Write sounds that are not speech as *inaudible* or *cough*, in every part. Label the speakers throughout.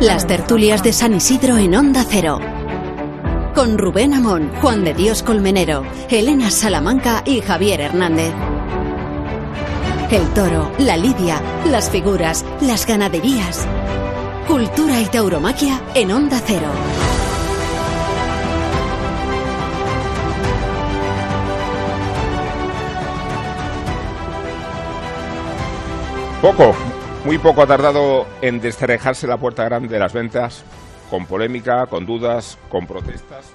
Speaker 1: Las tertulias de San Isidro en Onda Cero. Con Rubén Amón, Juan de Dios Colmenero, Elena Salamanca y Javier Hernández. El toro, la lidia, las figuras, las ganaderías. Cultura y tauromaquia en Onda Cero.
Speaker 2: Poco, muy poco ha tardado en descerrejarse la puerta grande de las ventas, con polémica, con dudas, con protestas,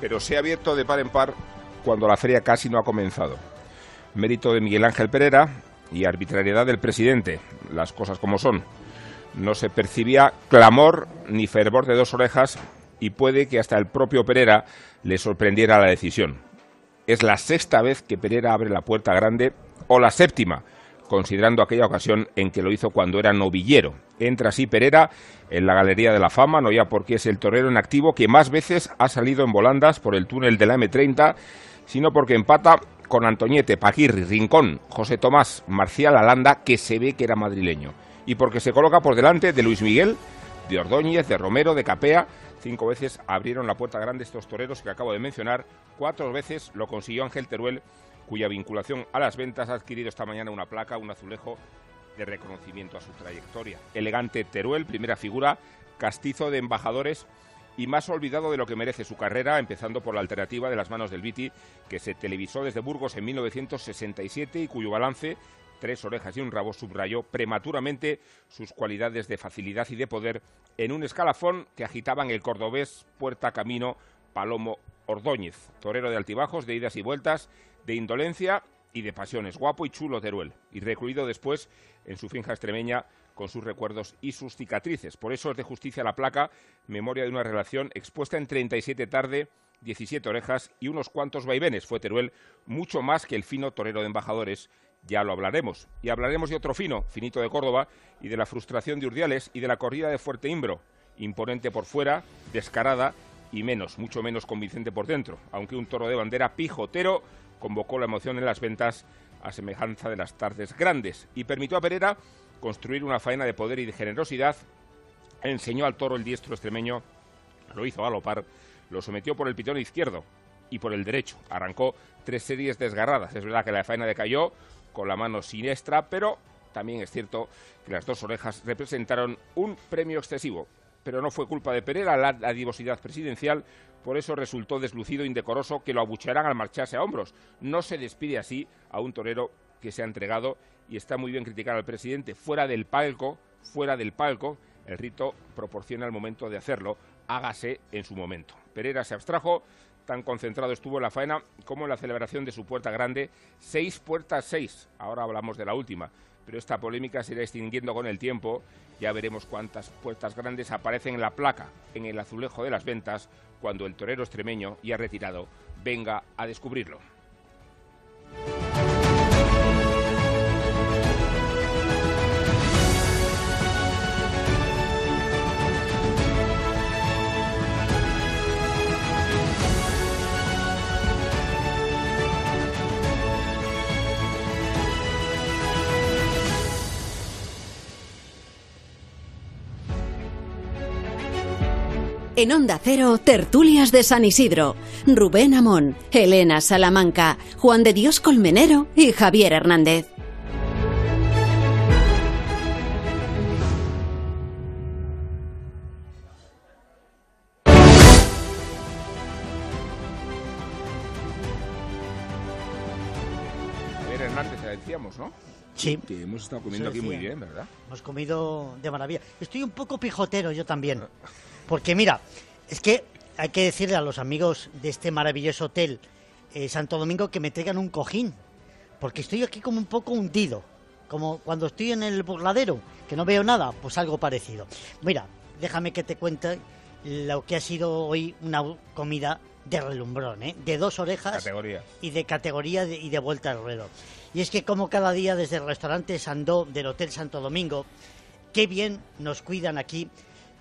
Speaker 2: pero se ha abierto de par en par cuando la feria casi no ha comenzado. Mérito de Miguel Ángel Pereira y arbitrariedad del presidente, las cosas como son. No se percibía clamor ni fervor de dos orejas y puede que hasta el propio Pereira le sorprendiera la decisión. Es la sexta vez que Pereira abre la puerta grande o la séptima considerando aquella ocasión en que lo hizo cuando era novillero. Entra así Pereira en la Galería de la Fama, no ya porque es el torero en activo que más veces ha salido en volandas por el túnel de la M30, sino porque empata con Antoñete, Paquirri, Rincón, José Tomás, Marcial Alanda, que se ve que era madrileño, y porque se coloca por delante de Luis Miguel, de Ordóñez, de Romero, de Capea. Cinco veces abrieron la puerta grande estos toreros que acabo de mencionar, cuatro veces lo consiguió Ángel Teruel cuya vinculación a las ventas ha adquirido esta mañana una placa, un azulejo de reconocimiento a su trayectoria. Elegante Teruel, primera figura, castizo de embajadores y más olvidado de lo que merece su carrera, empezando por la alternativa de las manos del Viti, que se televisó desde Burgos en 1967 y cuyo balance, tres orejas y un rabo, subrayó prematuramente sus cualidades de facilidad y de poder en un escalafón que agitaban el cordobés Puerta Camino Palomo Ordóñez, torero de altibajos, de idas y vueltas, de indolencia y de pasiones. Guapo y chulo Teruel, y recluido después en su finja extremeña con sus recuerdos y sus cicatrices. Por eso es de justicia la placa, memoria de una relación expuesta en 37 tarde, 17 orejas y unos cuantos vaivenes. Fue Teruel mucho más que el fino torero de embajadores, ya lo hablaremos. Y hablaremos de otro fino, finito de Córdoba, y de la frustración de Urdiales y de la corrida de Fuerte Imbro, imponente por fuera, descarada y menos, mucho menos convincente por dentro, aunque un toro de bandera pijotero convocó la emoción en las ventas a semejanza de las tardes grandes y permitió a Pereira construir una faena de poder y de generosidad. Enseñó al toro el diestro extremeño, lo hizo a par, lo sometió por el pitón izquierdo y por el derecho. Arrancó tres series desgarradas. Es verdad que la faena decayó con la mano siniestra, pero también es cierto que las dos orejas representaron un premio excesivo. Pero no fue culpa de Pereira la, la presidencial, por eso resultó deslucido indecoroso que lo abuchearan al marcharse a hombros. No se despide así a un torero que se ha entregado y está muy bien criticar al presidente fuera del palco, fuera del palco, el rito proporciona el momento de hacerlo, hágase en su momento. Pereira se abstrajo, tan concentrado estuvo en la faena como en la celebración de su puerta grande, seis puertas seis, ahora hablamos de la última, pero esta polémica se irá extinguiendo con el tiempo, ya veremos cuántas puertas grandes aparecen en la placa, en el azulejo de las ventas, cuando el torero extremeño, ya retirado, venga a descubrirlo.
Speaker 1: En Onda Cero, tertulias de San Isidro. Rubén Amón, Elena Salamanca, Juan de Dios Colmenero y Javier Hernández.
Speaker 2: Javier Hernández, te decíamos, ¿no?
Speaker 3: Sí.
Speaker 2: Que hemos estado comiendo aquí muy bien, ¿verdad?
Speaker 3: Hemos comido de maravilla. Estoy un poco pijotero yo también. *laughs* Porque mira, es que hay que decirle a los amigos de este maravilloso hotel eh, Santo Domingo que me traigan un cojín. Porque estoy aquí como un poco hundido. Como cuando estoy en el burladero, que no veo nada, pues algo parecido. Mira, déjame que te cuente lo que ha sido hoy una comida de relumbrón, ¿eh? De dos orejas
Speaker 2: Categoría.
Speaker 3: y de categoría de- y de vuelta al ruedo. Y es que como cada día desde el restaurante Sandó del Hotel Santo Domingo, qué bien nos cuidan aquí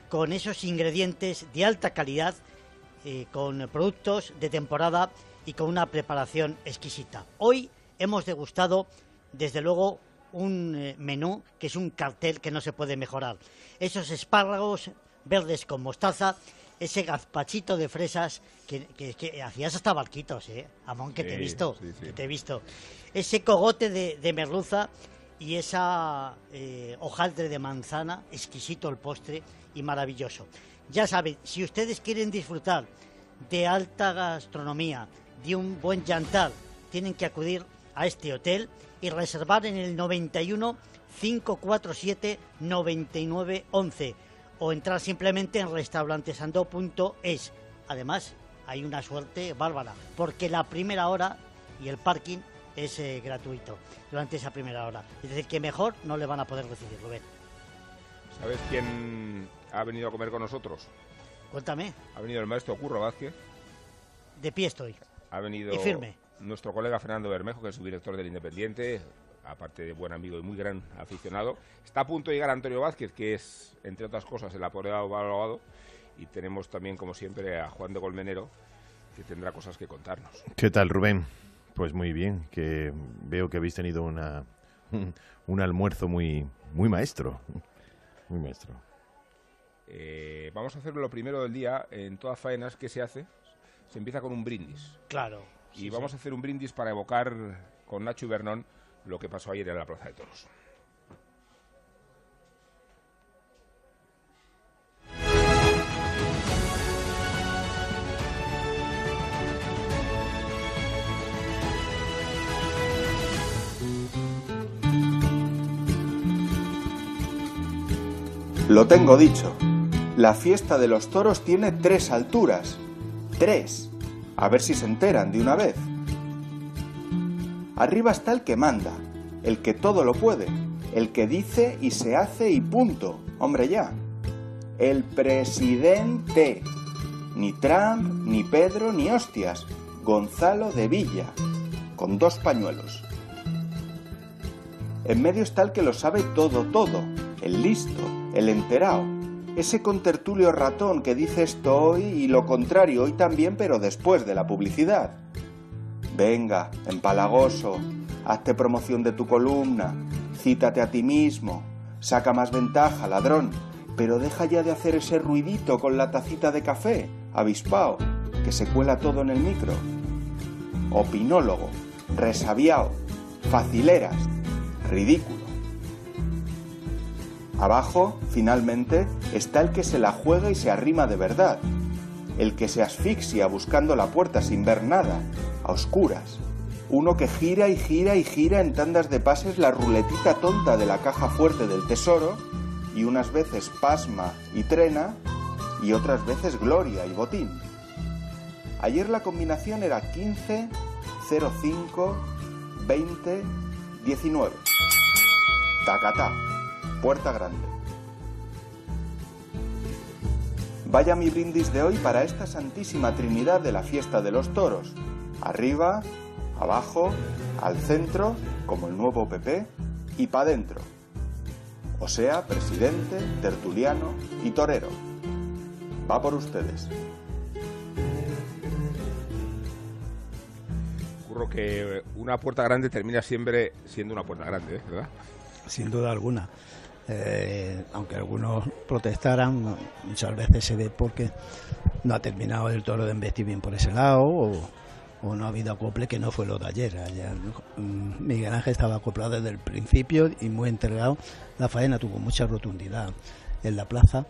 Speaker 3: con esos ingredientes de alta calidad, eh, con productos de temporada y con una preparación exquisita. Hoy hemos degustado, desde luego, un eh, menú que es un cartel que no se puede mejorar. Esos espárragos verdes con mostaza, ese gazpachito de fresas que, que, hacías hasta barquitos, ¿eh? Amón, que te he visto, que te he visto. Ese cogote de, merluza y esa eh, hojaldre de manzana, exquisito el postre y maravilloso. Ya saben, si ustedes quieren disfrutar de alta gastronomía, de un buen jantar, tienen que acudir a este hotel y reservar en el 91 547 9911 o entrar simplemente en restaurantesando.es. Además, hay una suerte bárbara, porque la primera hora y el parking es eh, gratuito durante esa primera hora. Es decir, que mejor no le van a poder recibir, Rubén.
Speaker 2: ¿Sabes quién ha venido a comer con nosotros?
Speaker 3: Cuéntame.
Speaker 2: Ha venido el maestro Curro Vázquez.
Speaker 3: De pie estoy.
Speaker 2: Ha venido
Speaker 3: y firme.
Speaker 2: nuestro colega Fernando Bermejo, que es su director del Independiente, aparte de buen amigo y muy gran aficionado. Está a punto de llegar Antonio Vázquez, que es, entre otras cosas, el apoderado evaluado. Y tenemos también, como siempre, a Juan de Golmenero, que tendrá cosas que contarnos.
Speaker 4: ¿Qué tal, Rubén? Pues muy bien, que veo que habéis tenido una, *laughs* un almuerzo muy, muy maestro. Muy maestro.
Speaker 2: Eh, vamos a hacer lo primero del día en todas faenas. ¿Qué se hace? Se empieza con un brindis.
Speaker 3: Claro.
Speaker 2: Y vamos a hacer un brindis para evocar con Nacho y Bernón lo que pasó ayer en la Plaza de Toros.
Speaker 5: Lo tengo dicho. La fiesta de los toros tiene tres alturas. Tres. A ver si se enteran de una vez. Arriba está el que manda, el que todo lo puede, el que dice y se hace y punto. Hombre ya. El presidente. Ni Trump, ni Pedro, ni hostias. Gonzalo de Villa, con dos pañuelos. En medio está el que lo sabe todo, todo, el listo, el enterado, ese contertulio ratón que dice esto hoy y lo contrario hoy también, pero después de la publicidad. Venga, empalagoso, hazte promoción de tu columna, cítate a ti mismo, saca más ventaja, ladrón, pero deja ya de hacer ese ruidito con la tacita de café, avispao, que se cuela todo en el micro. Opinólogo, resabiao, facileras, ridículo. Abajo, finalmente, está el que se la juega y se arrima de verdad, el que se asfixia buscando la puerta sin ver nada, a oscuras. Uno que gira y gira y gira en tandas de pases la ruletita tonta de la caja fuerte del tesoro y unas veces pasma y trena y otras veces gloria y botín. Ayer la combinación era 15, 05, 20, 19. Tacatá, puerta grande. Vaya mi brindis de hoy para esta santísima trinidad de la fiesta de los toros, arriba, abajo, al centro, como el nuevo PP, y pa' dentro. O sea, presidente, tertuliano y torero. Va por ustedes.
Speaker 2: Ocurro que una puerta grande termina siempre siendo una puerta grande, ¿eh? ¿verdad?
Speaker 6: Sin duda alguna. Eh, aunque algunos protestaran, muchas veces se ve porque no ha terminado el toro de embestir bien por ese lado o, o no ha habido acople que no fue lo de ayer. ayer mm, Miguel Ángel estaba acoplado desde el principio y muy entregado. La faena tuvo mucha rotundidad en la plaza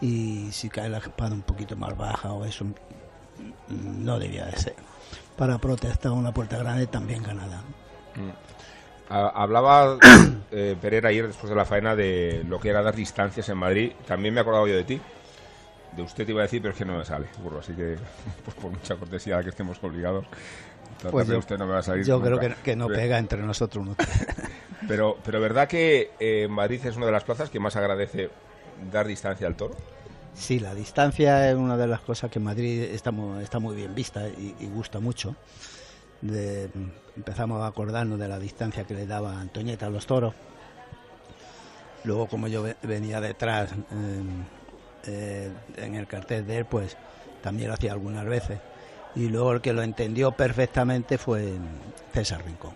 Speaker 6: y si cae la espada un poquito más baja o eso mm, no debía de ser. Para protestar una puerta grande también ganada.
Speaker 2: Mm. Hablaba *coughs* eh, Pereira ayer después de la faena de lo que era dar distancias en Madrid. También me he acordado yo de ti de usted te iba a decir, pero es que no me sale, burro, así que *laughs* pues por mucha cortesía que estemos obligados.
Speaker 6: Pues yo, usted no me va a salir yo creo que, no pega entre nosotros. *laughs*
Speaker 2: pero, pero ¿verdad que eh, Madrid es una de las plazas que más agradece dar distancia al toro?
Speaker 6: Sí, la distancia es una de las cosas que en Madrid está muy, está muy bien vista y, gusta mucho. De, empezamos a acordarnos de la distancia que le daba Antoñeta a los toros. Luego, como yo venía detrás, eh, en el cartel de él, pues también lo hacía algunas veces. Y luego el que lo entendió perfectamente fue César Rincón.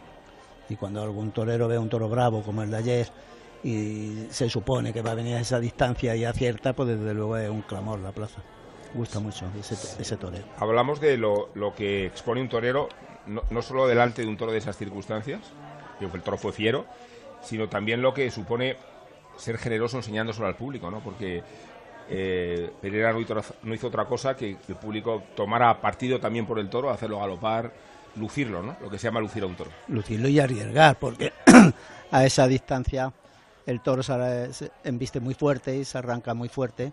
Speaker 6: Y cuando algún torero ve un toro bravo como el de ayer y se supone que va a venir a esa distancia y acierta, pues desde luego es un clamor la plaza. Gusta mucho ese, ese torero.
Speaker 2: Hablamos de lo, lo que expone un torero, no, no, solo delante de un toro de esas circunstancias, que el toro fue fiero, sino también lo que supone ser generoso enseñándoselo al público, ¿no? Porque eh, Pereira no hizo, no hizo, otra cosa que el público tomara partido también por el toro, hacerlo galopar, lucirlo, ¿no? Lo que se llama lucir a un toro.
Speaker 6: Lucirlo y arriesgar, porque *clears throat* a esa distancia el toro se embiste muy fuerte y se arranca muy fuerte,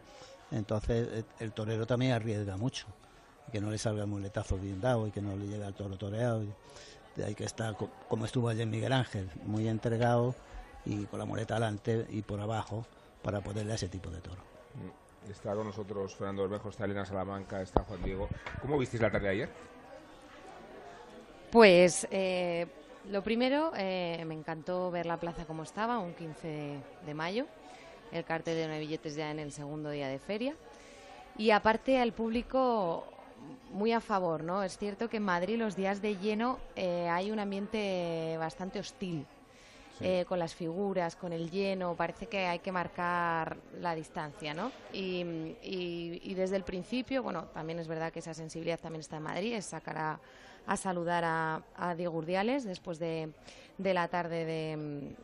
Speaker 6: entonces el torero también arriesga mucho, que no le salga el muletazo bien dado y que no le llegue al toro toreado. Y hay que estar, como estuvo ayer Miguel Ángel, muy entregado y con la muleta adelante y por abajo para poderle a ese tipo de toro.
Speaker 2: Está con nosotros Fernando Bermejo, está Elena Salamanca, está Juan Diego. ¿Cómo visteis la tarde de ayer?
Speaker 7: Pues eh, lo primero, eh, me encantó ver la plaza como estaba, un 15 de mayo, el cartel de no billetes ya en el segundo día de feria. Y aparte al público muy a favor, ¿no? Es cierto que en Madrid los días de lleno eh, hay un ambiente bastante hostil. Sí. Eh, con las figuras, con el lleno, parece que hay que marcar la distancia, ¿no? Y, y, y, desde el principio, bueno, también es verdad que esa sensibilidad también está en Madrid, es sacar a, a saludar a, a Diego Urdiales después de, de la tarde de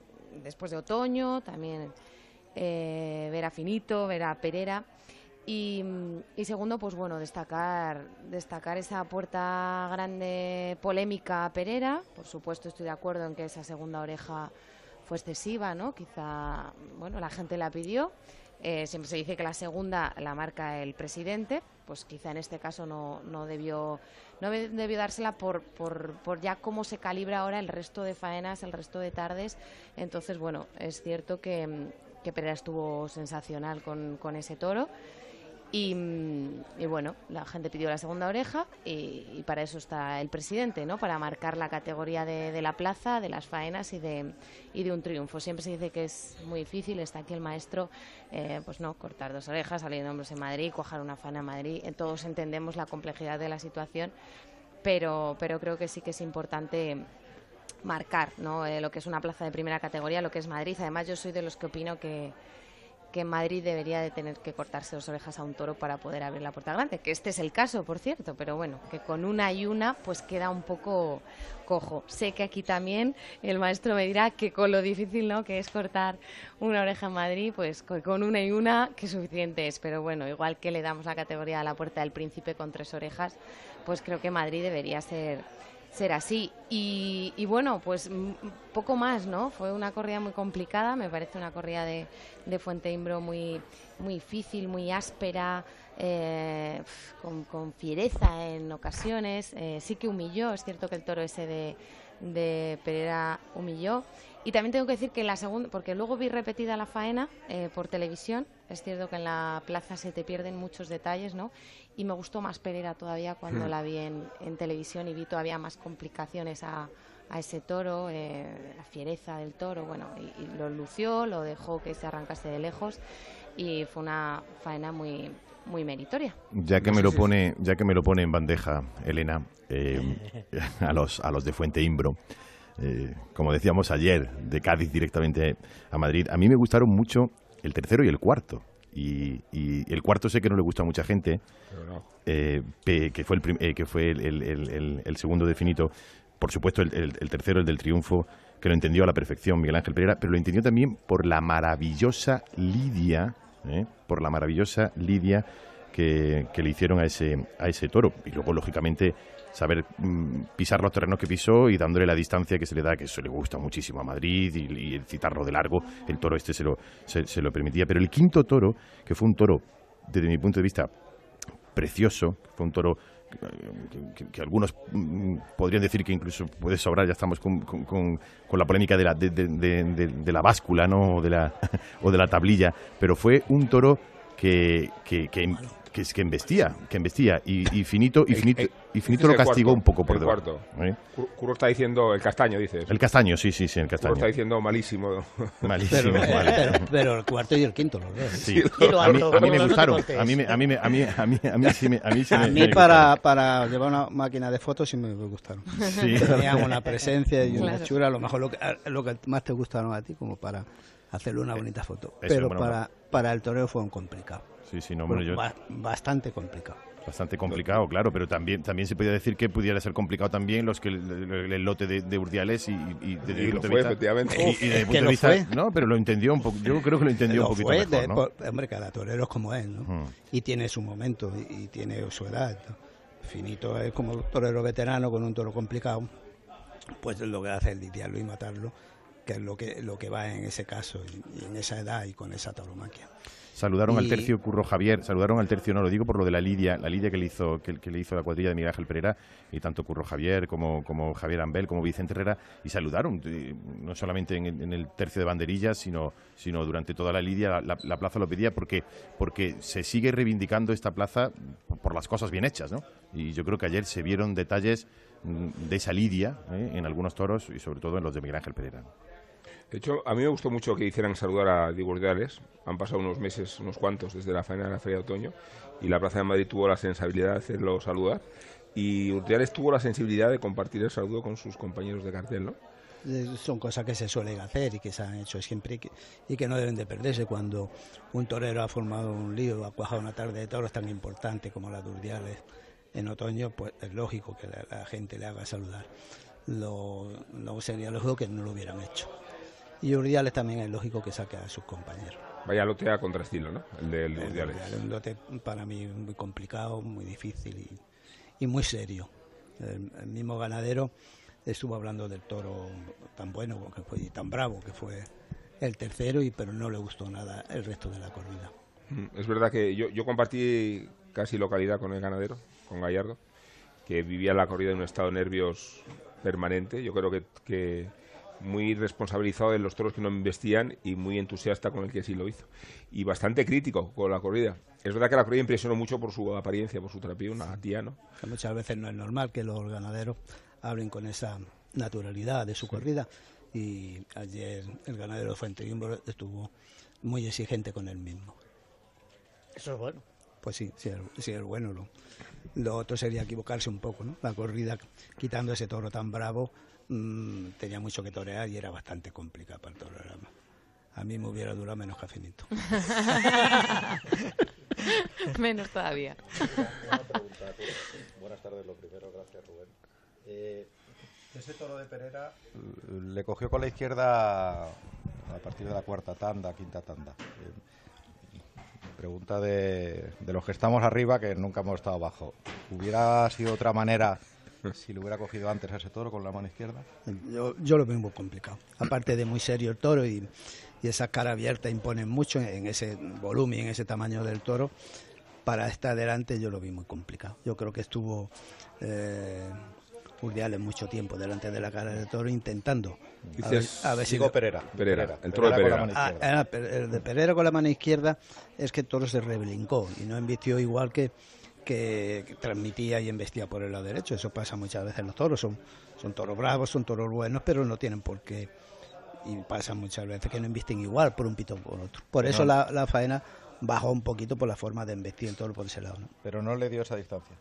Speaker 7: después de otoño, también eh, ver a Finito, ver a Pereira. Y, segundo, pues bueno, destacar, destacar esa puerta grande polémica a Pereira. Por supuesto, estoy de acuerdo en que esa segunda oreja fue excesiva, ¿no? Quizá, bueno, la gente la pidió. Eh, siempre se dice que la segunda la marca el presidente, pues quizá en este caso no, no debió no debió dársela por, por, por, ya cómo se calibra ahora el resto de faenas, el resto de tardes. Entonces, bueno, es cierto que, que Pereira estuvo sensacional con, con ese toro. Y, y, bueno, la gente pidió la segunda oreja y, y, para eso está el presidente, ¿no? Para marcar la categoría de, la plaza, de las faenas y de, y de un triunfo. Siempre se dice que es muy difícil, está aquí el maestro, eh, pues no, cortar dos orejas, salir de hombros en Madrid, cuajar una faena en Madrid. Eh, todos entendemos la complejidad de la situación, pero, pero creo que sí que es importante marcar ¿no? Eh, lo que es una plaza de primera categoría, lo que es Madrid. Además, yo soy de los que opino que que Madrid debería de tener que cortarse dos orejas a un toro para poder abrir la puerta grande, que este es el caso, por cierto, pero bueno, que con una y una pues queda un poco cojo. Sé que aquí también el maestro me dirá que con lo difícil ¿no? que es cortar una oreja en Madrid, pues con una y una que suficiente es, pero bueno, igual que le damos la categoría a la puerta del príncipe con tres orejas, pues creo que Madrid debería ser ser así. Y, bueno, pues poco más, ¿no? Fue una corrida muy complicada, me parece una corrida de, de Fuente Imbro muy, muy difícil, muy áspera, eh, con, con, fiereza en ocasiones. Eh, sí que humilló, es cierto que el toro ese de, de Pereira humilló. Y también tengo que decir que la segunda, porque luego vi repetida la faena eh, por televisión, es cierto que en la plaza se te pierden muchos detalles, ¿no? Y me gustó más Pereira todavía cuando
Speaker 2: Hmm.
Speaker 7: la vi en, en, televisión y vi todavía más complicaciones a, a ese toro, eh, la fiereza del toro, bueno, y, y, lo lució, lo dejó que se arrancase de lejos y fue una faena muy muy meritoria.
Speaker 4: Ya que me lo pone, ya que me lo pone en bandeja, Elena, eh, *laughs* a los a los de Fuente Imbro. Eh, como decíamos ayer, de Cádiz directamente a Madrid. A mí me gustaron mucho el tercero y el cuarto. Y, y, el cuarto sé que no le gusta a mucha gente,
Speaker 2: no.
Speaker 4: eh, que fue, el, eh, que fue el, el, el, el, segundo definito. Por supuesto, el, tercero, el del triunfo, que lo entendió a la perfección Miguel Ángel Pereira, pero lo entendió también por la maravillosa Lidia, ¿eh? por la maravillosa Lidia que, que, le hicieron a ese, a ese toro. Y luego, lógicamente, saber mm, pisar los terrenos que pisó y dándole la distancia que se le da, que eso le gusta muchísimo a Madrid y, y citarlo de largo, el toro este se lo, se, lo permitía. Pero el quinto toro, que fue un toro, desde mi punto de vista, precioso, fue un toro que, algunos mm, podrían decir que incluso puede sobrar, ya estamos con, con, con la polémica de la, de, de, de, de, la báscula ¿no? o, de la, *laughs* o de la tablilla, pero fue un toro que, que, que, que, que embestía, que embestía y, y finito y finito, y finito lo castigó
Speaker 2: cuarto,
Speaker 4: un poco por
Speaker 2: el
Speaker 4: debajo.
Speaker 2: cuarto.
Speaker 4: ¿eh?
Speaker 2: Curro está diciendo el castaño, dices.
Speaker 4: El castaño, sí, sí, sí, el castaño.
Speaker 2: Curro está diciendo malísimo. *laughs*
Speaker 4: Malísimo,
Speaker 6: pero,
Speaker 4: vale.
Speaker 6: pero, pero, el cuarto y el quinto, los dos.
Speaker 4: Sí.
Speaker 3: Y lo
Speaker 4: a, mí, a mí me gustaron. A mí, me- a mí, me- a mí, a mí, a mí, sí me, a mí sí me,
Speaker 6: A mí
Speaker 4: me
Speaker 6: para, para llevar una máquina de fotos sí me gustaron.
Speaker 4: Sí.
Speaker 6: Tenían una presencia y una
Speaker 7: Claro.
Speaker 6: chura, a lo mejor lo que, lo que más te gustaron a ti, como para hacerle una bonita foto.
Speaker 4: eso,
Speaker 6: Pero
Speaker 4: bueno,
Speaker 6: para, para el toreo fue un complicado.
Speaker 4: Sí, sí, no, hombre, yo-
Speaker 6: Ba- bastante complicado.
Speaker 4: Bastante complicado, claro, pero también también se podía decir que pudiera ser complicado también los que el, el- el lote de, de Urdiales y, y desde
Speaker 2: Y lo
Speaker 4: punto de
Speaker 2: fue,
Speaker 4: vista-
Speaker 2: efectivamente.
Speaker 4: y- y
Speaker 6: que
Speaker 4: punto de vista-
Speaker 6: fue.
Speaker 4: no, pero lo entendió un poco. Yo creo que lo entendió
Speaker 6: Lo
Speaker 4: un poquito
Speaker 6: fue
Speaker 4: mejor,
Speaker 6: de-
Speaker 4: ¿no?
Speaker 6: por- hombre, cada torero es como es, ¿no?
Speaker 4: Mm.
Speaker 6: Y tiene su momento y, y tiene su edad. ¿no? Finito es como torero veterano con un toro complicado, pues lo que hace es lidiarlo y matarlo, que es lo que, lo que va en ese caso y, y en esa edad y con esa tauromaquia.
Speaker 4: Saludaron al tercio Curro Javier, saludaron al tercio, no lo digo por lo de la lidia, la lidia que le hizo que, que le hizo la cuadrilla de Miguel Ángel Pereira y tanto Curro Javier como, como Javier Ambel como Vicente Herrera y saludaron no solamente en, el- en el tercio de banderillas sino sino durante toda la lidia la, la- la plaza lo pedía porque porque se sigue reivindicando esta plaza por, por las cosas bien hechas, ¿no? Y yo creo que ayer se vieron detalles mm, de esa lidia ¿eh? en algunos toros y sobre todo en los de Miguel Ángel Pereira.
Speaker 2: De hecho, a mí me gustó mucho que hicieran saludar a Diego Urdiales. Han pasado unos meses, unos cuantos, desde la faena de la Feria de Otoño, y la Plaza de Madrid tuvo la sensibilidad de hacerlo saludar. Y Urdiales tuvo la sensibilidad de compartir el saludo con sus compañeros de cartel, ¿no?
Speaker 6: Eh, Son cosas que se suelen hacer y que se han hecho siempre y que, no deben de perderse cuando un torero ha formado un lío, ha cuajado una tarde de toros tan importante como la de Urdiales en otoño, pues es lógico que la, la gente le haga saludar. Lo, no sería lógico que no lo hubieran hecho. Y Urdiales también es lógico que saque a sus compañeros.
Speaker 2: Vaya lote a contraestilo, ¿no? El de, el de
Speaker 6: El
Speaker 2: Urdiales.
Speaker 6: Urdiales, un lote para mí muy complicado, muy difícil y, y muy serio. El, el mismo ganadero estuvo hablando del toro tan bueno que fue, y tan bravo que fue el tercero, y pero no le gustó nada el resto de la corrida.
Speaker 2: Mm, Es verdad que yo, yo compartí casi localidad con el ganadero, con Gallardo, que vivía la corrida en un estado de nervios permanente. Yo creo que, que muy responsabilizado de los toros que no investían y muy entusiasta con el que sí lo hizo. Y bastante crítico con la corrida. Es verdad que la corrida impresionó mucho por su apariencia, por su trapío, una tía, ¿no?
Speaker 6: Que muchas veces no es normal que los ganaderos hablen con esa naturalidad de su corrida, y ayer el ganadero de Fuente estuvo muy exigente con él mismo.
Speaker 3: Eso es bueno.
Speaker 6: Pues sí, sí, es- sí es bueno. Lo, lo otro sería equivocarse un poco, ¿no? La corrida, quitando ese toro tan bravo, mm, tenía mucho que torear y era bastante complicado para el torero. A mí me hubiera durado menos que a Finito. *laughs*
Speaker 7: Menos todavía.
Speaker 8: Buenas tardes, lo primero, gracias Rubén. Eh, ese toro de Pereira eh, le cogió con la izquierda a partir de la cuarta tanda, quinta tanda. Eh, pregunta de, de los que estamos arriba, que nunca hemos estado abajo. ¿Hubiera sido otra manera *laughs* si le hubiera cogido antes a ese toro con la mano izquierda?
Speaker 6: Yo, yo lo veo muy complicado. Aparte de muy serio el toro y, y esa cara abierta imponen mucho en ese volumen y en ese tamaño del toro. Para estar adelante yo lo vi muy complicado. Yo creo que estuvo eh, Urdiales mucho tiempo delante de la cara del toro intentando. a ver, a ver si
Speaker 8: Digo
Speaker 6: le-
Speaker 8: Pereira.
Speaker 2: Pereira, el toro de
Speaker 8: con la
Speaker 2: Pereira.
Speaker 8: mano
Speaker 6: Ah, era per- el de Pereira con la mano izquierda es que el toro se reblincó y no embistió igual que, que, que transmitía y embestía por el lado derecho. Eso pasa muchas veces en los toros. Son, son toros bravos, son toros buenos, pero no tienen por qué. Y pasa muchas veces que no embisten igual por un pito o por otro. Por eso la, la faena bajó un poquito por la forma de embestir el toro por ese lado. ¿no?
Speaker 8: Pero no le dio esa distancia.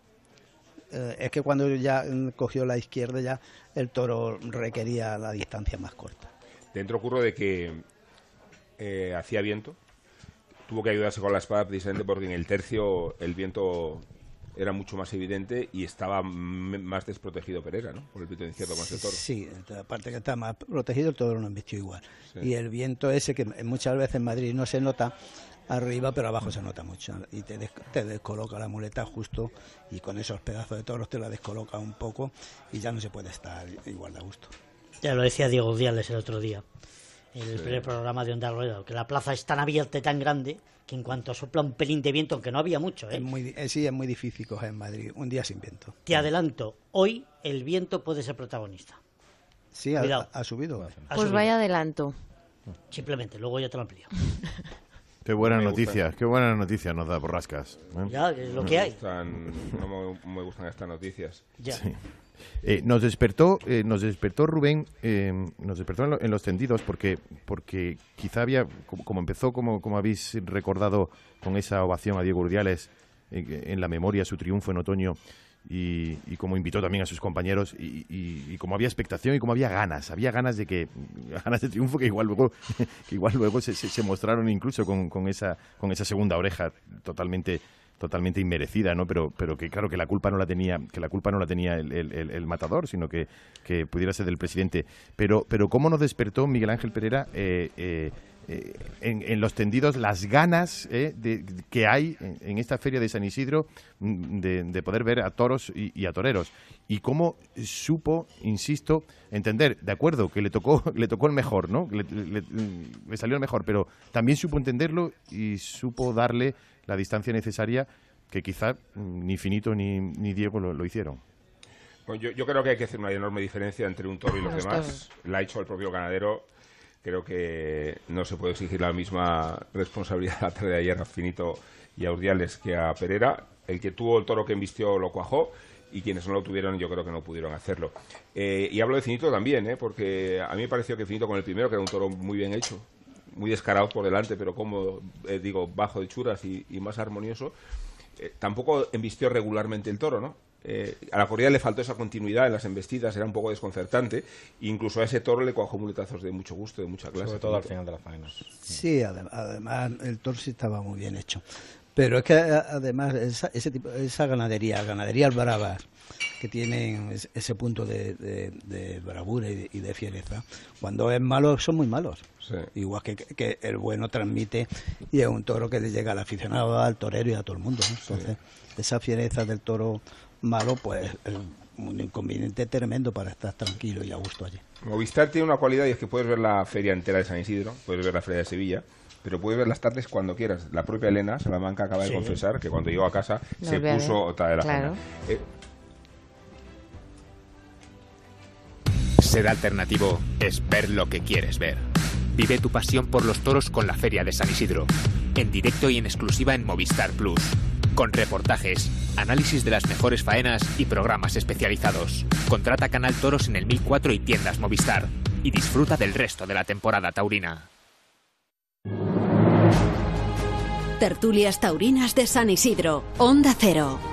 Speaker 6: Eh, es que cuando ya mm, cogió la izquierda ya el toro requería la distancia más corta.
Speaker 2: Dentro ocurre de que eh, hacía viento, tuvo que ayudarse con la espada precisamente porque en el tercio el viento era mucho más evidente y estaba más desprotegido Pereira, ¿no? Por el pito incierto con ese toro.
Speaker 6: Sí, aparte que está más protegido, el toro no embistió igual.
Speaker 2: Sí.
Speaker 6: Y el viento ese que muchas veces en Madrid no se nota arriba, pero abajo se nota mucho. Y te, des- te descoloca la muleta justo y con esos pedazos de toros te la descoloca un poco y ya no se puede estar igual de a gusto.
Speaker 3: Ya lo decía Diego Diales el otro día, el primer programa de Onda Rueda, que la plaza es tan abierta y tan grande que en cuanto sopla un pelín de viento, aunque no había mucho, ¿eh?
Speaker 6: Es muy, eh, sí, es muy difícil coger en Madrid un día sin viento.
Speaker 3: te adelanto, hoy el viento puede ser protagonista.
Speaker 6: Sí, ha, subido.
Speaker 3: Ha
Speaker 7: Pues
Speaker 3: subido.
Speaker 7: vaya adelanto.
Speaker 3: Simplemente, luego ya te lo amplío. *laughs*
Speaker 4: Qué buenas noticias, qué buenas noticias nos da Borrascas. ¿eh?
Speaker 3: Ya, es lo
Speaker 2: No
Speaker 3: que
Speaker 2: me
Speaker 3: hay.
Speaker 2: gustan- no me, me gustan estas noticias.
Speaker 3: Ya.
Speaker 4: Eh, nos despertó, eh, nos despertó Rubén, eh, nos despertó en, lo- en los tendidos porque, porque quizá había, como, como empezó, como, como habéis recordado con esa ovación a Diego Urdiales eh, en la memoria su triunfo en otoño, y, y como invitó también a sus compañeros y, y, y como había expectación y como había ganas, había ganas de que *laughs* ganas de triunfo que igual luego *laughs* que igual luego se, mostraron incluso con, con esa con esa segunda oreja totalmente totalmente inmerecida, ¿no? Pero, pero que claro que la culpa no la tenía, que la culpa no la tenía el- el matador, sino que, que pudiera ser del presidente. Pero, pero cómo nos despertó Miguel Ángel Pereira eh, eh, eh, en, en los tendidos las ganas eh, de, que hay en, en esta feria de San Isidro mm, de, de poder ver a toros y, y a toreros. Y cómo supo, insisto, entender, de acuerdo, que le tocó, *laughs* le tocó el mejor, ¿no? Le, le- le salió el mejor, pero también supo entenderlo y supo darle la distancia necesaria que quizá mm, ni Finito ni, ni Diego lo, lo hicieron.
Speaker 2: Bueno, yo, yo creo que hay que hacer una enorme diferencia entre un toro y los demás. La ha hecho el propio ganadero. Creo que no se puede exigir la misma responsabilidad la tarde de ayer a Finito y a Urdiales que a Pereira. El que tuvo el toro que embistió lo cuajó y quienes no lo tuvieron yo creo que no pudieron hacerlo. Eh, y hablo de Finito también, ¿eh? porque a mí me pareció que Finito con el primero, que era un toro muy bien hecho, muy descarado por delante, pero como eh, digo, bajo de churas y, y más armonioso, eh, tampoco embistió regularmente el toro, ¿no? Eh, a la corrida le faltó esa continuidad en las embestidas, era un poco desconcertante. Incluso a ese toro le cuajó muletazos de mucho gusto, de mucha clase.
Speaker 8: Sobre todo al final de la faena.
Speaker 6: Sí, adem- además el toro sí estaba muy bien hecho. Pero es que a- además esa, ese tipo, esa ganadería, ganaderías bravas, que tienen es- ese punto de, de- de bravura y de, y de fiereza, cuando es malo son muy malos.
Speaker 2: Sí.
Speaker 6: Igual que, que el bueno transmite y es un toro que le llega al aficionado, al torero y a todo el mundo. ¿no? Entonces, esa fiereza del toro malo, pues es un inconveniente tremendo para estar tranquilo y a gusto allí.
Speaker 2: Movistar tiene una cualidad y es que puedes ver la feria entera de San Isidro, puedes ver la feria de Sevilla, pero puedes ver las tardes cuando quieras. La propia Elena Salamanca acaba de confesar que cuando llegó a casa
Speaker 7: Lo
Speaker 2: se puso otra de la
Speaker 7: Claro.
Speaker 2: Eh,
Speaker 9: Ser alternativo es ver lo que quieres ver. Vive tu pasión por los toros con la Feria de San Isidro. En directo y en exclusiva en Movistar Plus. Con reportajes, análisis de las mejores faenas y programas especializados. Contrata Canal Toros en el 1004 y tiendas Movistar. Y disfruta del resto de la temporada taurina.
Speaker 1: Tertulias taurinas de San Isidro. Onda Cero.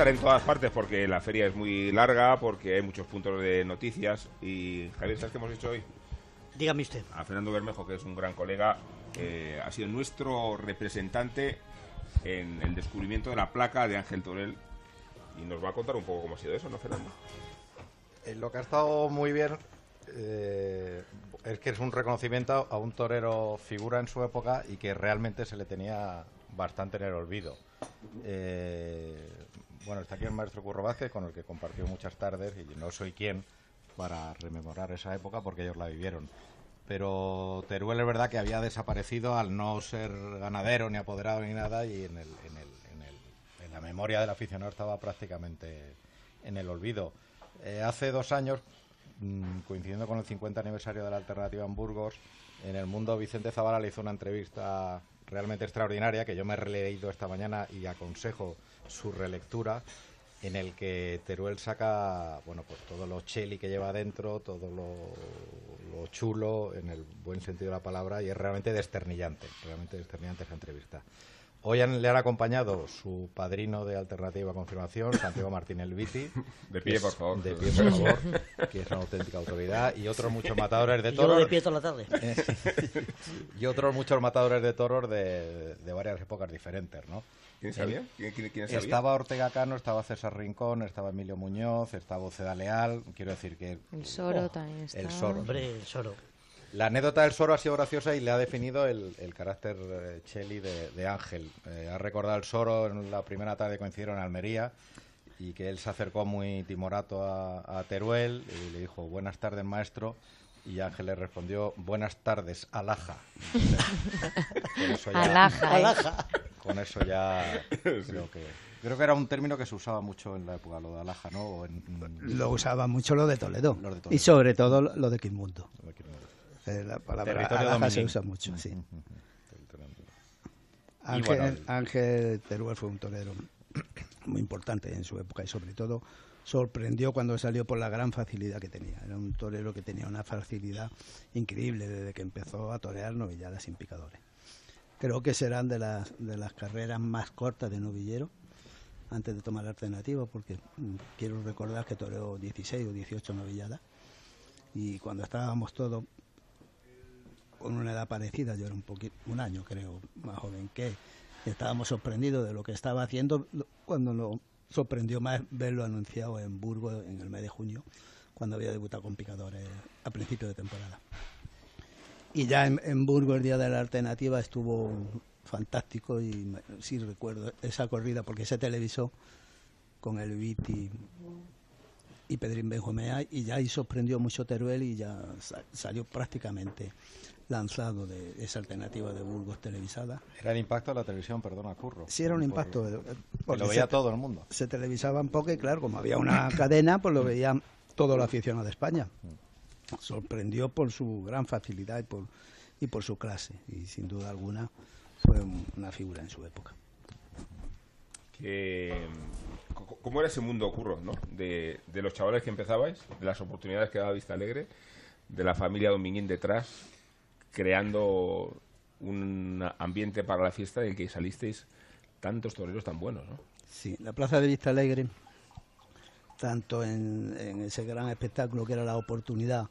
Speaker 2: Estar en todas partes porque la feria es muy larga, porque hay muchos puntos de noticias. Y Javier, ¿sabes qué hemos hecho hoy?
Speaker 3: Dígame usted.
Speaker 2: A Fernando Bermejo, que es un gran colega, eh, ha sido nuestro representante en el descubrimiento de la placa de Ángel Torel. Y nos va a contar un poco cómo ha sido eso, ¿no, Fernando?
Speaker 8: Eh, Lo que ha estado muy bien eh, es que es un reconocimiento a un torero figura en su época y que realmente se le tenía bastante en el olvido. Eh, bueno, está aquí el maestro Curro Vázquez, con el que compartió muchas tardes y no soy quien para rememorar esa época porque ellos la vivieron. Pero Teruel es verdad que había desaparecido al no ser ganadero ni apoderado ni nada y en, la memoria del aficionado estaba prácticamente en el olvido. Eh, hace dos años, mm, coincidiendo con el 50 aniversario de la alternativa en Burgos, en el mundo Vicente Zavala le hizo una entrevista realmente extraordinaria que yo me he releído esta mañana y aconsejo su relectura en el que Teruel saca bueno pues todo lo cheli que lleva dentro, todo lo, lo chulo en el buen sentido de la palabra y es realmente desternillante, realmente desternillante esa entrevista. Hoy han- le han acompañado su padrino de alternativa a confirmación, Santiago Martín Elviti.
Speaker 2: De pie,
Speaker 8: es-
Speaker 2: por favor.
Speaker 8: De pie, por favor, que es una auténtica autoridad. Y otros muchos matadores de
Speaker 3: Y yo
Speaker 8: toros.
Speaker 3: de pie toda la tarde. *laughs*
Speaker 8: y otros muchos matadores de toros de, de varias épocas diferentes, ¿no?
Speaker 2: ¿Quién sabía? ¿Quién, quién- quién sabía?
Speaker 8: Estaba Ortega Cano, estaba César Rincón, estaba Emilio Muñoz, estaba Oceda Leal. Quiero decir que
Speaker 7: El Soro
Speaker 8: Oh,
Speaker 7: también está.
Speaker 8: el Soro.
Speaker 3: Hombre, el Soro.
Speaker 8: la anécdota del Soro ha sido graciosa y le ha definido el, el carácter eh, cheli de, de Ángel. Eh, ha recordado el Soro en la primera tarde que coincidieron en Almería y que él se acercó muy timorato a, a Teruel y le dijo buenas tardes maestro y Ángel le respondió buenas tardes Alaja. Con eso ya-
Speaker 7: Alaja, ¿eh?
Speaker 8: con eso ya *laughs* creo que creo que era un término que se usaba mucho en la época lo de Alaja, ¿no? O en-
Speaker 6: Lo usaba mucho lo de Toledo.
Speaker 8: Los de Toledo.
Speaker 6: Y sobre todo lo lo de Quilmundo. Eh, La palabra
Speaker 8: Territorio
Speaker 6: alhaja se usa mucho, sí.
Speaker 8: bueno,
Speaker 6: Ángel, Ángel Teruel fue un torero muy importante en su época y sobre todo sorprendió cuando salió por la gran facilidad que tenía. Era un torero que tenía una facilidad increíble desde que empezó a torear novilladas sin picadores. Creo que serán de las, de las carreras más cortas de novillero antes de tomar alternativa, porque mm, quiero recordar que toreó 16 o 18 novilladas y cuando estábamos todos con una edad parecida, yo era un poquito, un año creo, más joven que estábamos sorprendidos de lo que estaba haciendo cuando lo sorprendió más verlo anunciado en Burgos en el mes de junio, cuando había debutado con picadores a principio de temporada. Y ya en, en Burgos el día de la alternativa estuvo fantástico y sí recuerdo esa corrida porque se televisó con el Viti y Pedrín Benjomea y ya ahí sorprendió mucho Teruel y ya salió prácticamente lanzado de esa alternativa de Burgos televisada.
Speaker 8: Era el impacto de la televisión, perdona, Curro.
Speaker 6: Sí, era un impacto.
Speaker 8: lo veía todo el mundo.
Speaker 6: Se televisaban poco y claro, como había una *coughs* cadena, pues lo veía todo el aficionado de España. Sorprendió por su gran facilidad y por, y por su clase. Y sin duda alguna fue una figura en su época.
Speaker 2: ¿Cómo era ese mundo, Curro, ¿no? de, de los chavales que empezabais, de las oportunidades que daba Vista Alegre, de la familia Dominguín detrás, creando un ambiente para la fiesta en el que salisteis tantos toreros tan buenos, ¿no?
Speaker 6: Sí, la Plaza de Vista Alegre, tanto en, ese gran espectáculo que era la oportunidad,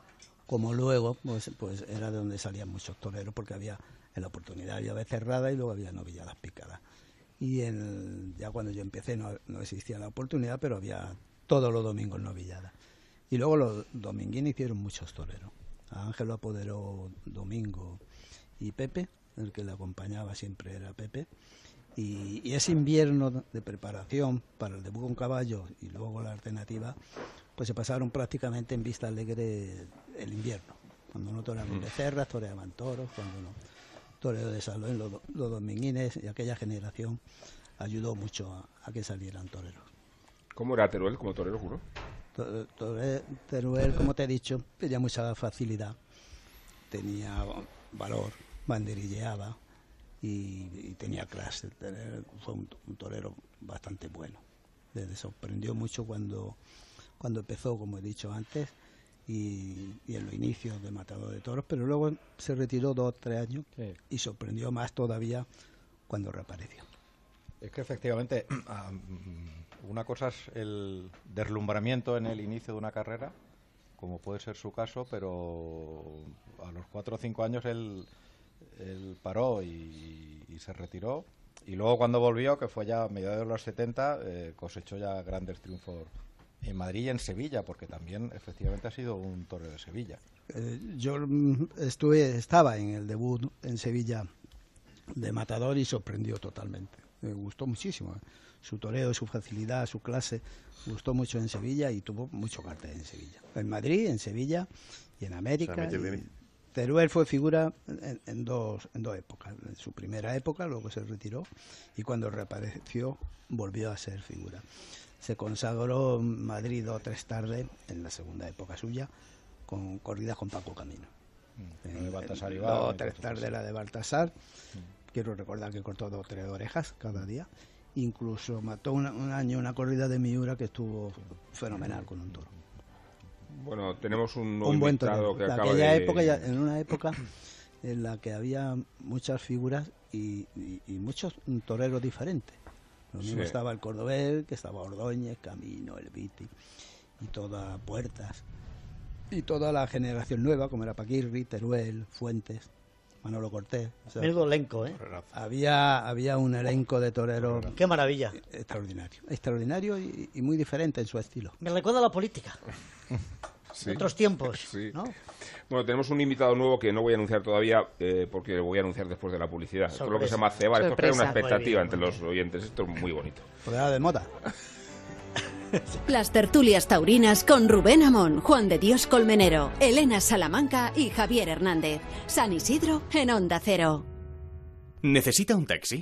Speaker 6: como luego, pues, pues era de donde salían muchos toreros, porque había en la oportunidad había vez cerrada y luego había novilladas picadas. Y en, ya cuando yo empecé no, no existía la oportunidad, pero había todos los domingos novilladas. Y luego los dominguines hicieron muchos toreros. A Ángel lo apoderó Domingo y Pepe, el que le acompañaba siempre era Pepe. Y, ese invierno de preparación para el debut con caballo y luego la alternativa, pues se pasaron prácticamente en vista alegre el invierno. Cuando no toreaban mm. becerras, toreaban toros, cuando no toreo de salón, los, los dominguines y aquella generación ayudó mucho a, que salieran toreros.
Speaker 2: ¿Cómo era Teruel como torero, juro?
Speaker 6: Teruel, como te he dicho, tenía mucha facilidad, tenía valor, banderilleaba y, tenía clase. Fue un, torero bastante bueno. Le sorprendió mucho cuando, cuando empezó, como he dicho antes, y, en los inicios de Matador de Toros, pero luego se retiró dos o tres años y sorprendió más todavía cuando reapareció.
Speaker 8: Es que efectivamente *clears throat* ah, una cosa es el deslumbramiento en el inicio de una carrera, como puede ser su caso, pero a los cuatro o cinco años él, paró y, se retiró. Y luego cuando volvió, que fue ya a mediados de los 70, eh, cosechó ya grandes triunfos en Madrid y en Sevilla, porque también efectivamente ha sido un torero de Sevilla.
Speaker 6: Eh, yo mm, estuve, estaba en el debut en Sevilla de Matador y sorprendió totalmente. Me gustó muchísimo. ¿eh? su toreo, su facilidad, su clase, gustó mucho en Sevilla y tuvo mucho cartel en Sevilla. En Madrid, en Sevilla y en América. Teruel fue figura en, dos, en dos épocas. En su primera época, luego se retiró, y cuando reapareció volvió a ser figura. Se consagró en Madrid dos o tres tardes, en la segunda época suya, con corridas con Paco Camino.
Speaker 8: Mm, de Baltasar
Speaker 6: dos o tres tardes la de Baltasar. Mm. Quiero recordar que cortó dos o tres orejas cada día incluso mató un año una corrida de Miura que estuvo fenomenal con un toro.
Speaker 2: Bueno, tenemos un, un buen toro.
Speaker 6: que época, en una época en la que había muchas figuras y, muchos toreros diferentes. Lo mismo estaba el Cordobés, que estaba Ordóñez, Camino, El Viti y todas Puertas. Y toda la generación nueva, como era Paquirri, Teruel, Fuentes. Manolo Cortés.
Speaker 3: O elenco, ¿eh?
Speaker 6: Había, había un elenco de toreros.
Speaker 3: ¡Qué maravilla!
Speaker 6: Extraordinario. Extraordinario y, muy diferente en su estilo.
Speaker 3: Me recuerda a la política. *laughs* Otros tiempos,
Speaker 2: Bueno, tenemos un invitado nuevo que no voy a anunciar todavía porque eh, porque lo voy a anunciar después de la publicidad. Esto es lo que se llama cebar. Esto crea una expectativa entre los oyentes. Esto es muy bonito.
Speaker 6: Pues de moda. *laughs* *laughs*
Speaker 1: Las tertulias taurinas con Rubén Amón, Juan de Dios Colmenero, Elena Salamanca y Javier Hernández. San Isidro en Onda Cero.
Speaker 9: ¿Necesita un taxi?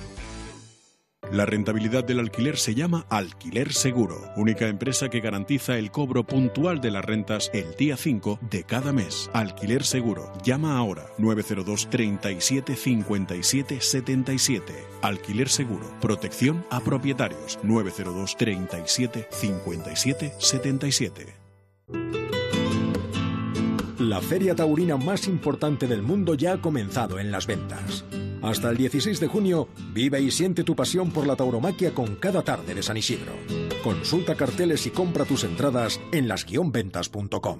Speaker 10: La rentabilidad del alquiler se llama Alquiler Seguro, única empresa que garantiza el cobro puntual de las rentas el día 5 de cada mes. Alquiler Seguro. Llama ahora 902 37 57 77. Alquiler Seguro. Protección a propietarios 902 37 57 77.
Speaker 11: La feria taurina más importante del mundo ya ha comenzado en las ventas. Hasta el 16 de junio, vive y siente tu pasión por la tauromaquia con cada tarde de San Isidro. Consulta carteles y compra tus entradas en las-ventas.com.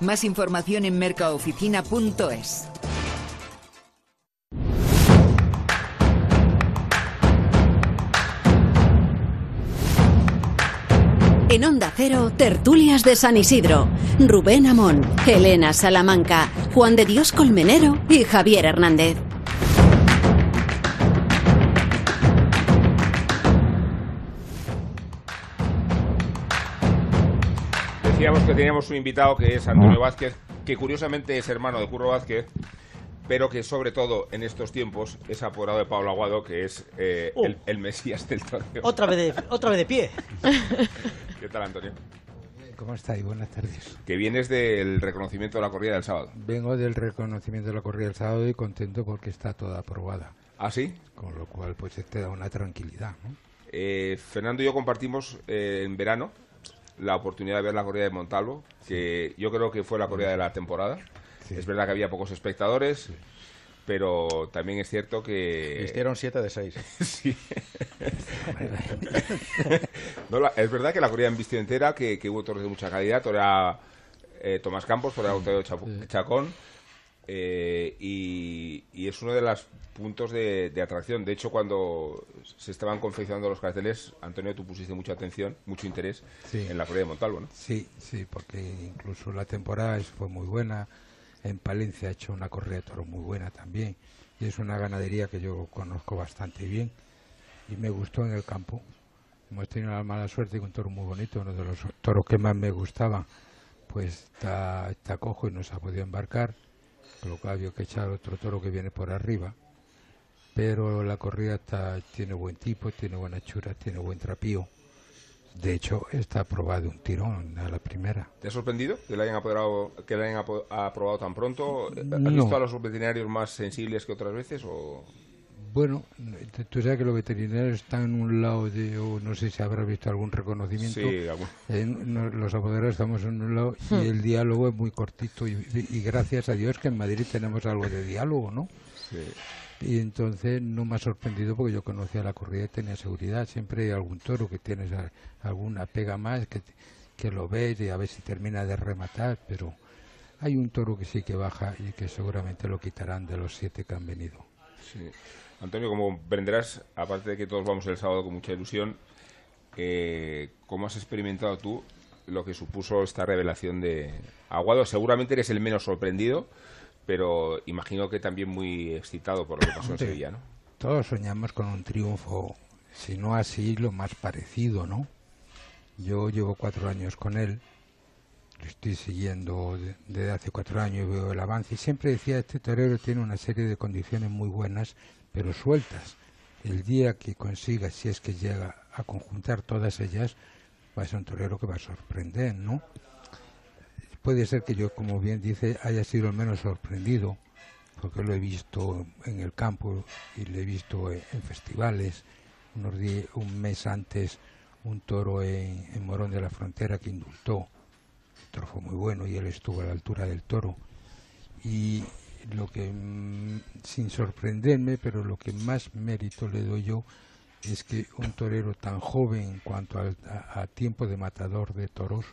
Speaker 12: Más información en mercaoficina.es.
Speaker 1: En Onda Cero, tertulias de San Isidro. Rubén Amón, Elena Salamanca, Juan de Dios Colmenero y Javier Hernández.
Speaker 2: Decíamos que teníamos un invitado que es Antonio Vázquez, que curiosamente es hermano de Curro Vázquez, pero que sobre todo en estos tiempos es apodado de Pablo Aguado, que es eh,
Speaker 3: Oh.
Speaker 2: el, el mesías del torneo.
Speaker 3: Otra vez de, otra vez de pie. *laughs*
Speaker 2: ¿Qué tal, Antonio?
Speaker 13: ¿Cómo estáis? Buenas tardes.
Speaker 2: Que vienes del reconocimiento de la corrida del sábado.
Speaker 13: Vengo del reconocimiento de la corrida del sábado y contento porque está toda aprobada.
Speaker 2: ¿Ah, sí?
Speaker 13: Con lo cual, pues te da una tranquilidad, ¿no?
Speaker 2: Eh, Fernando y yo compartimos eh, en verano la oportunidad de ver la corrida de Montalvo, que yo creo que fue la corrida de la temporada. Es verdad que había pocos espectadores, pero también es cierto que...
Speaker 8: Vistieron 7 de 6. *laughs*
Speaker 2: Sí. No, la- es verdad que la corrida en vistió entera, que, que hubo toros de mucha calidad. Torea eh, Tomás Campos, torea Octavio Chacón. Eh, y, y es uno de los puntos de, de atracción. De hecho, cuando se estaban confeccionando los carteles, Antonio, tú pusiste mucha atención, mucho interés
Speaker 13: Sí.
Speaker 2: en la corrida de Montalvo, ¿no?
Speaker 13: Sí, sí, porque incluso la temporada fue muy buena. En Palencia ha hecho una corrida de toros muy buena también. Y es una ganadería que yo conozco bastante bien. Y me gustó en el campo. Hemos tenido la mala suerte con un toro muy bonito, uno de los toros que más me gustaba. Pues está, está cojo y no se ha podido embarcar. Había que echar otro toro que viene por arriba. Pero la corrida está, tiene buen tipo, tiene buena chura, tiene buen trapío. De hecho, está aprobado un tirón a la primera.
Speaker 2: ¿Te ha sorprendido que le hayan, apoderado, que le hayan aprobado tan pronto? ¿Has
Speaker 13: No.
Speaker 2: visto a los veterinarios más sensibles que otras veces? O...
Speaker 13: Bueno, tú sabes que los veterinarios están en un lado de, o no sé si habrás visto algún reconocimiento.
Speaker 2: Sí,
Speaker 13: no- los apoderados estamos en un lado
Speaker 2: Hmm.
Speaker 13: y el diálogo es muy cortito y, y gracias a Dios que en Madrid tenemos algo de diálogo, ¿no? Y entonces no me ha sorprendido porque yo conocía la corrida y tenía seguridad. Siempre hay algún toro que tienes a- alguna pega más, que, que lo ves y a ver si termina de rematar, pero hay un toro que sí que baja y que seguramente lo quitarán de los siete que han venido.
Speaker 2: Sí. Antonio, como comprenderás, aparte de que todos vamos el sábado con mucha ilusión, eh, ¿cómo has experimentado tú lo que supuso esta revelación de Aguado? Seguramente eres el menos sorprendido, pero imagino que también muy excitado por lo que pasó en Sevilla, ¿no?
Speaker 13: Todos soñamos con un triunfo, si no así, lo más parecido, ¿no? Yo llevo cuatro años con él, lo estoy siguiendo de- desde hace cuatro años y veo el avance. Y siempre decía, este torero tiene una serie de condiciones muy buenas, pero sueltas. El día que consiga, si es que llega a conjuntar todas ellas, va a ser un torero que va a sorprender, ¿no? Puede ser que yo, como bien dice, haya sido el menos sorprendido, porque lo he visto en el campo y lo he visto en, festivales. Unos un mes antes un toro en, en Morón de la Frontera que indultó. El toro fue muy bueno y él estuvo a la altura del toro. Y lo que, mm, sin sorprenderme, pero lo que más mérito le doy yo es que un torero tan joven en cuanto al- a, a tiempo de matador de toros,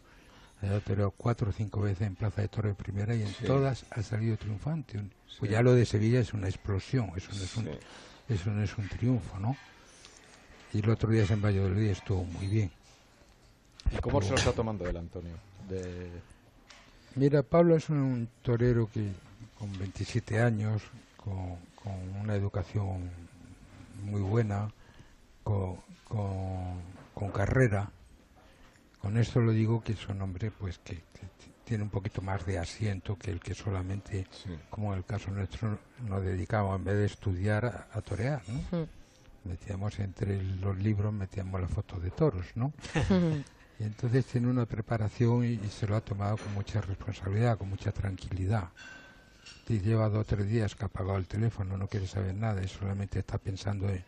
Speaker 13: haya toreado cuatro o cinco veces en Plaza de Toro de Primera y en
Speaker 2: Sí.
Speaker 13: todas ha salido triunfante. Pues ya lo de Sevilla es una explosión, eso no es un,
Speaker 2: Sí.
Speaker 13: eso no es un triunfo, ¿no? Y el otro día en Valladolid estuvo muy bien.
Speaker 8: ¿Y cómo se lo está tomando el Antonio? De...
Speaker 13: Mira, Pablo es un torero que con 27 años, con, con una educación muy buena, con, con- con carrera. Con esto lo digo que es un hombre pues que, que tiene un poquito más de asiento que el que solamente, como en el caso nuestro, nos dedicamos en vez de estudiar a, a torear, ¿no? Metíamos entre los libros, metíamos las fotos de toros, ¿no? *laughs* Y entonces tiene una preparación y, y se lo ha tomado con mucha responsabilidad, con mucha tranquilidad. Y lleva dos o tres días que ha apagado el teléfono, no quiere saber nada y solamente está pensando en,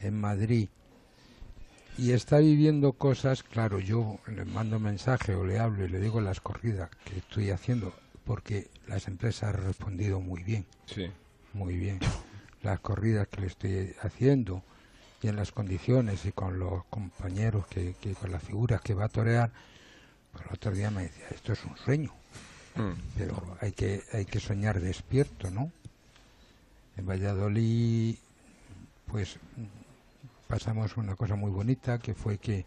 Speaker 13: en Madrid. Y está viviendo cosas, claro, yo le mando mensaje o le hablo y le digo las corridas que estoy haciendo, porque las empresas han respondido muy bien.
Speaker 2: Sí.
Speaker 13: Muy bien. Las corridas que le estoy haciendo y en las condiciones y con los compañeros, que, que con las figuras que va a torear, pues el otro día me decía, esto es un sueño. Pero hay que, hay que soñar despierto, ¿no? En Valladolid, pues pasamos una cosa muy bonita, que fue que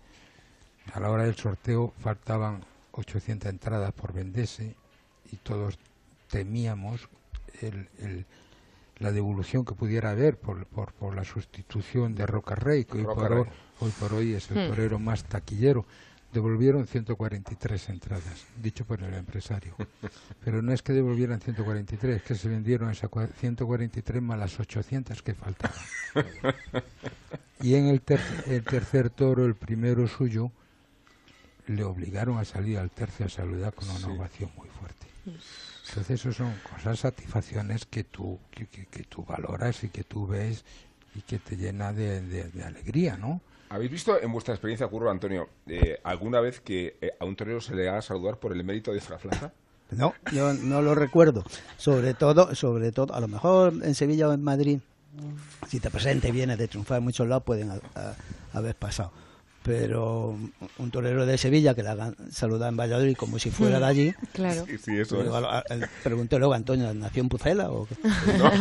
Speaker 13: a la hora del sorteo faltaban 800 entradas por venderse y todos temíamos el, el- la devolución que pudiera haber por, por, por la sustitución de Roca Rey, que hoy
Speaker 2: Roca
Speaker 13: por, hoy,
Speaker 2: Rey.
Speaker 13: hoy por hoy es el
Speaker 2: Hmm.
Speaker 13: torero más taquillero. Devolvieron 143 entradas, dicho por el empresario. *laughs* Pero no es que devolvieran 143, es que se vendieron esas cua- 143 más las 800 que faltaban. *laughs* Y en el, ter- el tercer toro, el primero suyo, le obligaron a salir al tercio a saludar con una
Speaker 2: Sí.
Speaker 13: ovación muy fuerte. Entonces, eso son cosas, satisfacciones que tú, que, que- que tú valoras y que tú ves y que te llena de, de- de alegría, ¿no?
Speaker 2: ¿Habéis visto en vuestra experiencia, Curro, Antonio, eh, alguna vez que eh, a un torero se le haga saludar por el mérito de Fraflaza?
Speaker 6: No, yo no lo recuerdo. Sobre todo, sobre todo, a lo mejor en Sevilla o en Madrid, si te presentes y vienes de triunfar en muchos lados, pueden haber pasado. Pero un torero de Sevilla que le hagan saludar en Valladolid como si fuera de allí. *laughs*
Speaker 7: Claro.
Speaker 2: Sí, sí, eso
Speaker 6: Pues
Speaker 2: es.
Speaker 6: igual, a- a- pregunté luego, Antonio, ¿nació en Pucela o qué?
Speaker 2: No.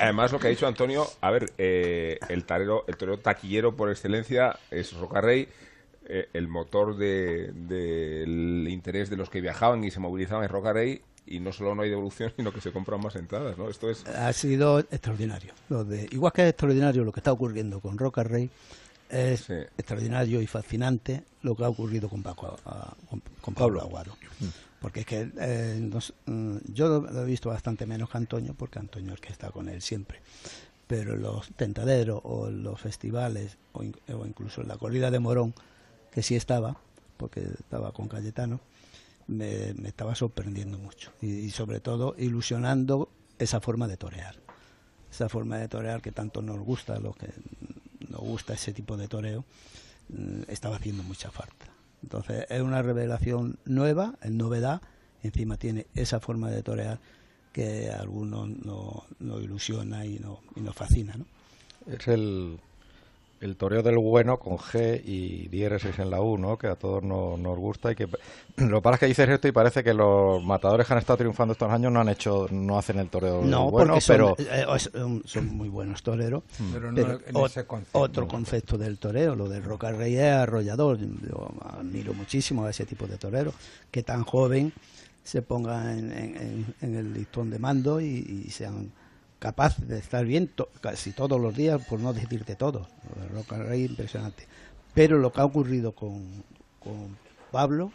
Speaker 2: Además, lo que ha dicho Antonio, a ver, eh, el, tarero, el torero taquillero por excelencia es Roca Rey. eh, el motor de- del interés de los que viajaban y se movilizaban es Roca Rey. Y no solo no hay devolución, *laughs* sino que se compran más entradas, ¿no? Esto es...
Speaker 6: ha sido extraordinario. Lo de, igual que es extraordinario lo que está ocurriendo con Roca Rey, es extraordinario y fascinante lo que ha ocurrido con, Paco, a- con, con Pablo Aguado. Porque es que eh, nos- mm, yo lo he visto bastante menos que Antonio, porque Antonio es que está con él siempre. Pero en los tentaderos o en los festivales o, in- o incluso en la corrida de Morón, que sí estaba, porque estaba con Cayetano, me, me estaba sorprendiendo mucho. Y, y sobre todo ilusionando esa forma de torear. Esa forma de torear que tanto nos gusta, a los que nos gusta ese tipo de toreo, mm, estaba haciendo mucha falta. Entonces es una revelación nueva, es novedad, encima tiene esa forma de torear que a algunos nos no ilusiona y nos y nos fascina. ¿no?
Speaker 8: Es el, el toreo del bueno con G y diéresis en la U, ¿no? Que a todos no- nos gusta y que lo pasa es que dices esto y parece que los matadores que han estado triunfando estos años no han hecho, no hacen el toreo del
Speaker 6: No,
Speaker 8: bueno,
Speaker 6: porque son,
Speaker 8: pero
Speaker 6: eh, es- son- muy buenos toreros.
Speaker 13: Pero no
Speaker 6: pero
Speaker 13: en
Speaker 6: ot-
Speaker 13: ese concepto.
Speaker 6: otro concepto del toreo, lo de Roca Rey es arrollador. Yo admiro muchísimo a ese tipo de torero, que tan joven se ponga en, en- en- en el listón de mando y, y sean capaces de estar bien to- casi todos los días, por no decirte todos. Lo Roca Rey impresionante. Pero lo que ha ocurrido con, con Pablo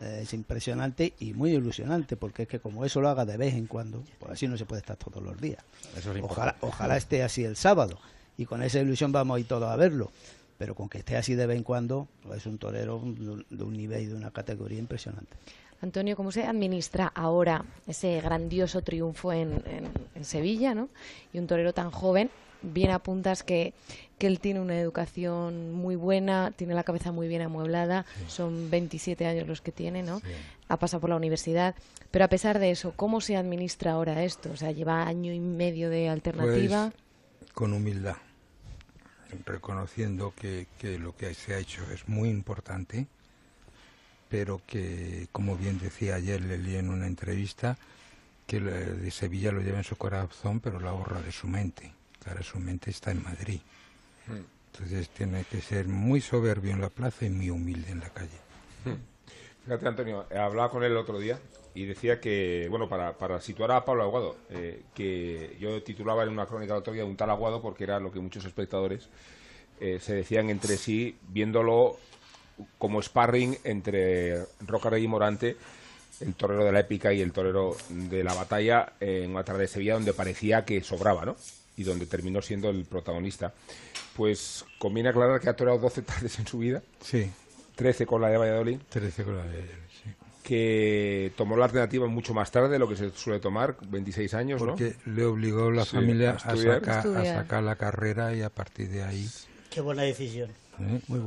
Speaker 6: eh, es impresionante y muy ilusionante, porque es que como eso lo haga de vez en cuando, pues así no se puede estar todos los días.
Speaker 8: Eso es
Speaker 6: ojalá, ojalá esté así el sábado y con esa ilusión vamos a ir todos a verlo. Pero con que esté así de vez en cuando, pues es un torero de un nivel y de una categoría impresionante.
Speaker 7: Antonio, ¿cómo se administra ahora ese grandioso triunfo en, en- en Sevilla, ¿no? Y un torero tan joven bien apuntas que, que él tiene una educación muy buena, tiene la cabeza muy bien amueblada, son 27 años los que tiene, ¿no? Ha pasado por la universidad, pero a pesar de eso, ¿cómo se administra ahora esto? O sea, lleva año y medio de alternativa.
Speaker 13: Pues, con humildad, reconociendo que, que lo que se ha hecho es muy importante, pero que, como bien decía ayer, le leí en una entrevista, que de Sevilla lo lleva en su corazón, pero la borra de su mente. Claro, su mente está en Madrid. Hmm. Entonces tiene que ser muy soberbio en la plaza y muy humilde en la calle.
Speaker 2: Hmm. Fíjate, Antonio, hablaba con él el otro día y decía que, bueno, para, para situar a Pablo Aguado, eh, que yo titulaba en una crónica el otro día un tal Aguado porque era lo que muchos espectadores eh, se decían entre sí, viéndolo como sparring entre Roca Rey y Morante el torero de la épica y el torero de la batalla en una tarde de Sevilla donde parecía que sobraba, ¿no? Y donde terminó siendo el protagonista. Pues conviene aclarar que ha toreado 12 *laughs* tardes en su vida.
Speaker 13: Sí.
Speaker 2: 13 con la de Valladolid.
Speaker 13: 13 con la de Valladolid, sí.
Speaker 2: Que tomó la alternativa mucho más tarde de lo que se suele tomar, 26 años,
Speaker 13: Porque le obligó la familia a, a sacar la carrera y a partir de ahí...
Speaker 3: Qué buena decisión.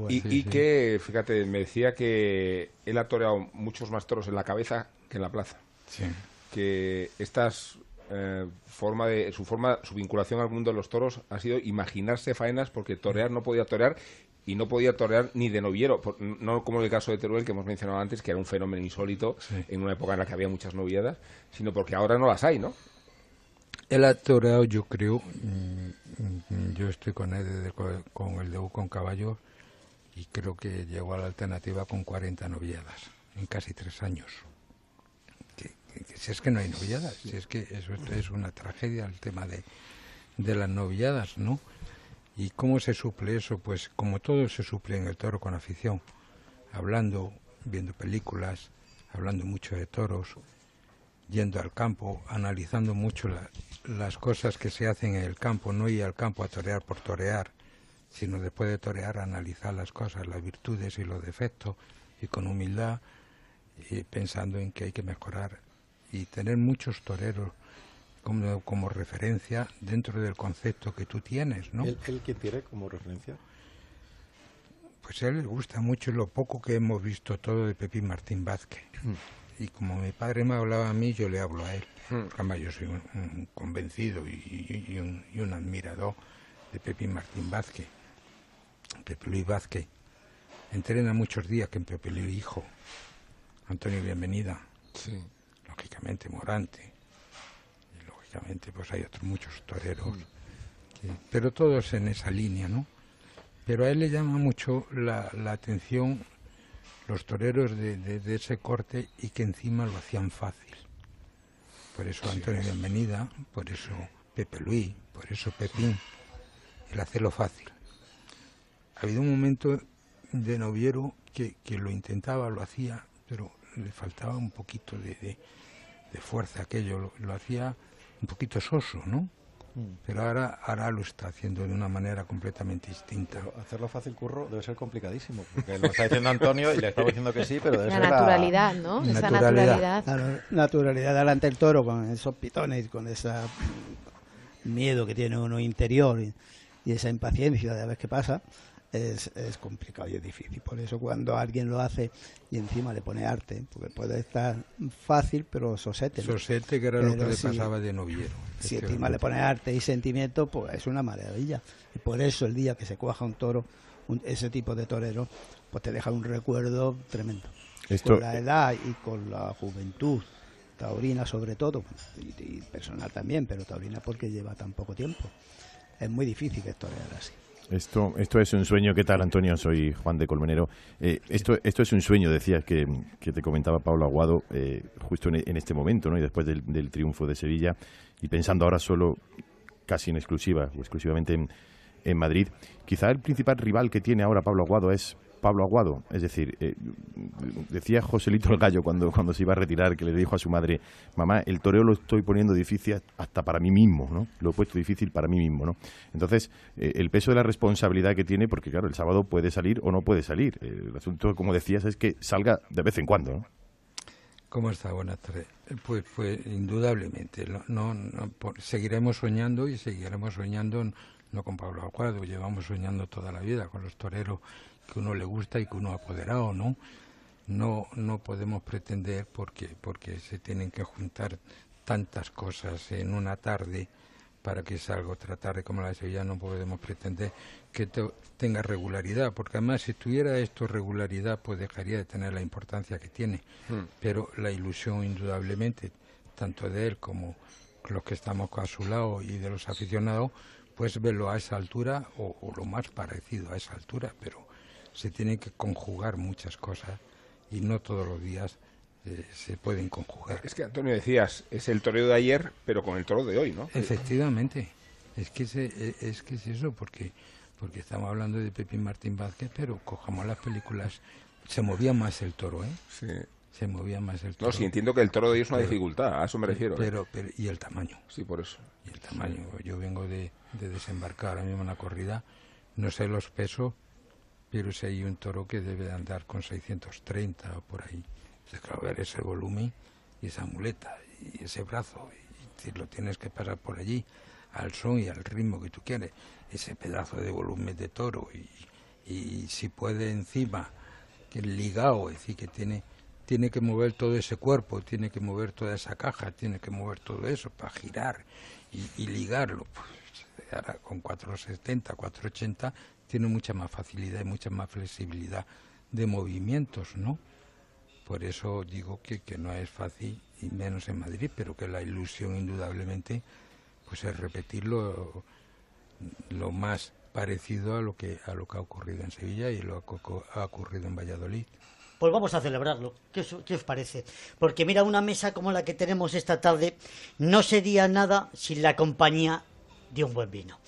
Speaker 2: Y, que, fíjate, me decía que él ha toreado muchos más toros en la cabeza que en la plaza. Que estas eh, forma de su forma su vinculación al mundo de los toros ha sido imaginarse faenas porque torear no podía torear y no podía torear ni de noviero. No como en el caso de Teruel que hemos mencionado antes que era un fenómeno insólito en una época en la que había muchas noviadas sino porque ahora no las hay no
Speaker 13: él ha yo creo mm, yo estoy con él con el de con caballo y creo que llegó a la alternativa con 40 noviadas en casi tres años. si es que no hay noviadas, si es que eso es una tragedia el tema de, de las noviadas, ¿no? ¿Y cómo se suple eso? Pues como todo se suple en el toro con afición, hablando, viendo películas, hablando mucho de toros, yendo al campo, analizando mucho las cosas que se hacen en el campo, no ir al campo a torear por torear, sino después de torear analizar las cosas, las virtudes y los defectos y con humildad y pensando en que hay que mejorar y tener muchos toreros como, como referencia dentro del concepto que tú tienes, ¿no?
Speaker 8: ¿El, el que tiene como referencia?
Speaker 13: Pues a él le gusta mucho lo poco que hemos visto todo de Pepín Martín Vázquez. Mm. Y como mi padre me hablaba a mí, yo le hablo a él. Además, yo soy un, convencido y, y, un, y, un, admirador de Pepín Martín Vázquez. Pepe Luis Vázquez. Entrena muchos días que en Pepe Luis Hijo. Antonio Bienvenida.
Speaker 2: Sí.
Speaker 13: Lógicamente Morante. Y lógicamente pues hay otros muchos toreros. pero todos en esa línea, ¿no? Pero a él le llama mucho la, atención los toreros de, ese corte y que encima lo hacían fácil. Por eso Antonio Bienvenida, por eso Pepe Luis, por eso Pepín, el hacerlo fácil ha habido un momento de noviero que, lo intentaba, lo hacía, pero le faltaba un poquito de, fuerza aquello, lo, hacía un poquito soso, ¿no? Mm. Pero ahora, ahora lo está haciendo de una manera completamente distinta.
Speaker 8: hacerlo fácil, curro, debe ser complicadísimo. Porque lo está diciendo Antonio y le estamos diciendo que sí, pero debe
Speaker 7: la
Speaker 8: ser
Speaker 7: naturalidad, ¿no? Esa naturalidad.
Speaker 6: La naturalidad delante del toro, con esos pitones, con ese miedo que tiene uno interior y, y esa impaciencia de a ver qué pasa es, es, complicado y es difícil. Por eso cuando alguien lo hace y encima le pone arte, porque puede estar fácil, pero sosete.
Speaker 13: Sosete, que era lo que le pasaba de noviero.
Speaker 6: Si encima le pone arte y sentimiento, pues es una maravilla. Y por eso el día que se cuaja un toro, ese tipo de torero, pues te deja un recuerdo tremendo. Con la edad y con la juventud, taurina sobre todo, y, personal también, pero taurina porque lleva tan poco tiempo. Es muy difícil que torear así.
Speaker 4: Esto, esto es un sueño. ¿Qué tal, Antonio? Soy Juan de Colmenero. Eh, esto, esto es un sueño, decías, que, que te comentaba Pablo Aguado eh, justo en, este momento, ¿no? Y después del, del, triunfo de Sevilla, y pensando ahora solo, casi en exclusiva, o exclusivamente en, en Madrid. Quizá el principal rival que tiene ahora Pablo Aguado es Pablo Aguado. Es decir, eh, decía Joselito el Gallo cuando, cuando se iba a retirar, que le dijo a su madre, mamá, el toreo lo estoy poniendo difícil hasta para mí mismo, ¿no? Lo he puesto difícil para mí mismo, ¿no? Entonces, eh, el peso de la responsabilidad que tiene, porque claro, el sábado puede salir o no puede salir. Eh, el asunto, como decías, es que salga de vez en cuando, ¿no?
Speaker 13: ¿Cómo está? Buenas tardes. Pues, pues indudablemente, no, seguiremos soñando y seguiremos soñando no con Pablo Aguado, llevamos soñando toda la vida con los toreros que uno le gusta y que uno ha apoderado, ¿no? No, no podemos pretender, porque, porque se tienen que juntar tantas cosas en una tarde para que salga otra tarde como la de Sevilla, no podemos pretender que tenga regularidad, porque además si tuviera esto regularidad, pues dejaría de tener la importancia que tiene. Hmm. Pero la ilusión, indudablemente, tanto de él como los que estamos a su lado y de los aficionados, pues verlo a esa altura o, lo más parecido a esa altura, pero se tienen que conjugar muchas cosas y no todos los días eh, se pueden conjugar.
Speaker 2: Es que Antonio decías, es el toreo de ayer, pero con el toro de hoy, ¿no?
Speaker 13: Efectivamente, es que, e, es que es eso, porque, porque estamos hablando de Pepín Martín Vázquez, pero cojamos las películas, se movía más el toro, ¿eh?
Speaker 2: Sí
Speaker 13: se movía más el toro.
Speaker 2: No, sí, entiendo que el toro de hoy es una dificultad, a eso me refiero. ¿eh?
Speaker 13: Pero, pero, y el tamaño.
Speaker 2: Sí, por eso.
Speaker 13: Y el tamaño. Yo vengo de, desembarcar ahora mismo en la corrida, no sé los pesos, pero si hay un toro que debe de andar con 630 o por ahí. Entonces, claro, ver ese volumen y esa muleta y ese brazo, y, lo tienes que pasar por allí, al son y al ritmo que tú quieres, ese pedazo de volumen de toro, y, y si puede encima, que ligado, es decir, que tiene tiene que mover todo ese cuerpo, tiene que mover toda esa caja, tiene que mover todo eso para girar y, ligarlo. Pues, ahora con 470, 480 tiene mucha más facilidad y mucha más flexibilidad de movimientos, ¿no? Por eso digo que, que no es fácil, y menos en Madrid, pero que la ilusión indudablemente pues es repetirlo lo más parecido a lo que a lo que ha ocurrido en Sevilla y lo que ha ocurrido en Valladolid.
Speaker 3: Pues vamos a celebrarlo. ¿Qué os, parece? Porque mira, una mesa como la que tenemos esta tarde no sería nada sin la compañía de un buen vino.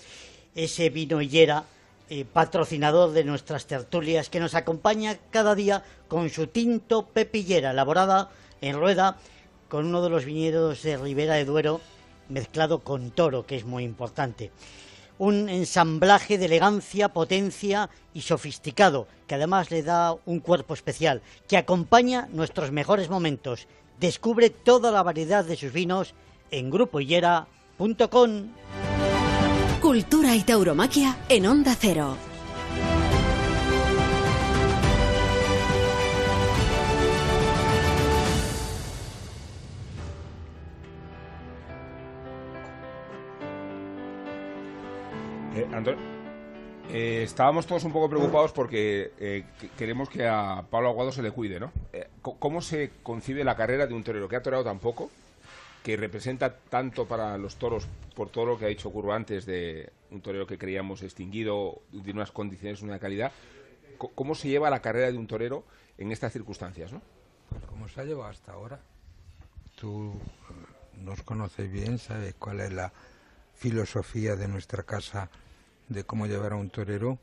Speaker 3: Ese vino Hillera, eh, patrocinador de nuestras tertulias, que nos acompaña cada día con su tinto pepillera, elaborada en rueda con uno de los viñedos de Ribera de Duero, mezclado con toro, que es muy importante un ensamblaje de elegancia, potencia y sofisticado, que además le da un cuerpo especial, que acompaña nuestros mejores momentos. Descubre toda la variedad de sus vinos en grupohillera.com.
Speaker 1: Cultura y tauromaquia en Onda Cero.
Speaker 2: Eh, estábamos todos un poco preocupados porque eh, queremos que a Pablo Aguado se le cuide, ¿no? Eh, ¿Cómo se concibe la carrera de un torero que ha toreado tan poco, que representa tanto para los toros por todo lo que ha dicho Curro antes de un torero que creíamos extinguido, de unas condiciones, una calidad? ¿Cómo se lleva la carrera de un torero en estas circunstancias, no?
Speaker 13: Pues como se ha llevado hasta ahora. Tú nos conoces bien, sabes cuál es la filosofía de nuestra casa de cómo llevar a un torero.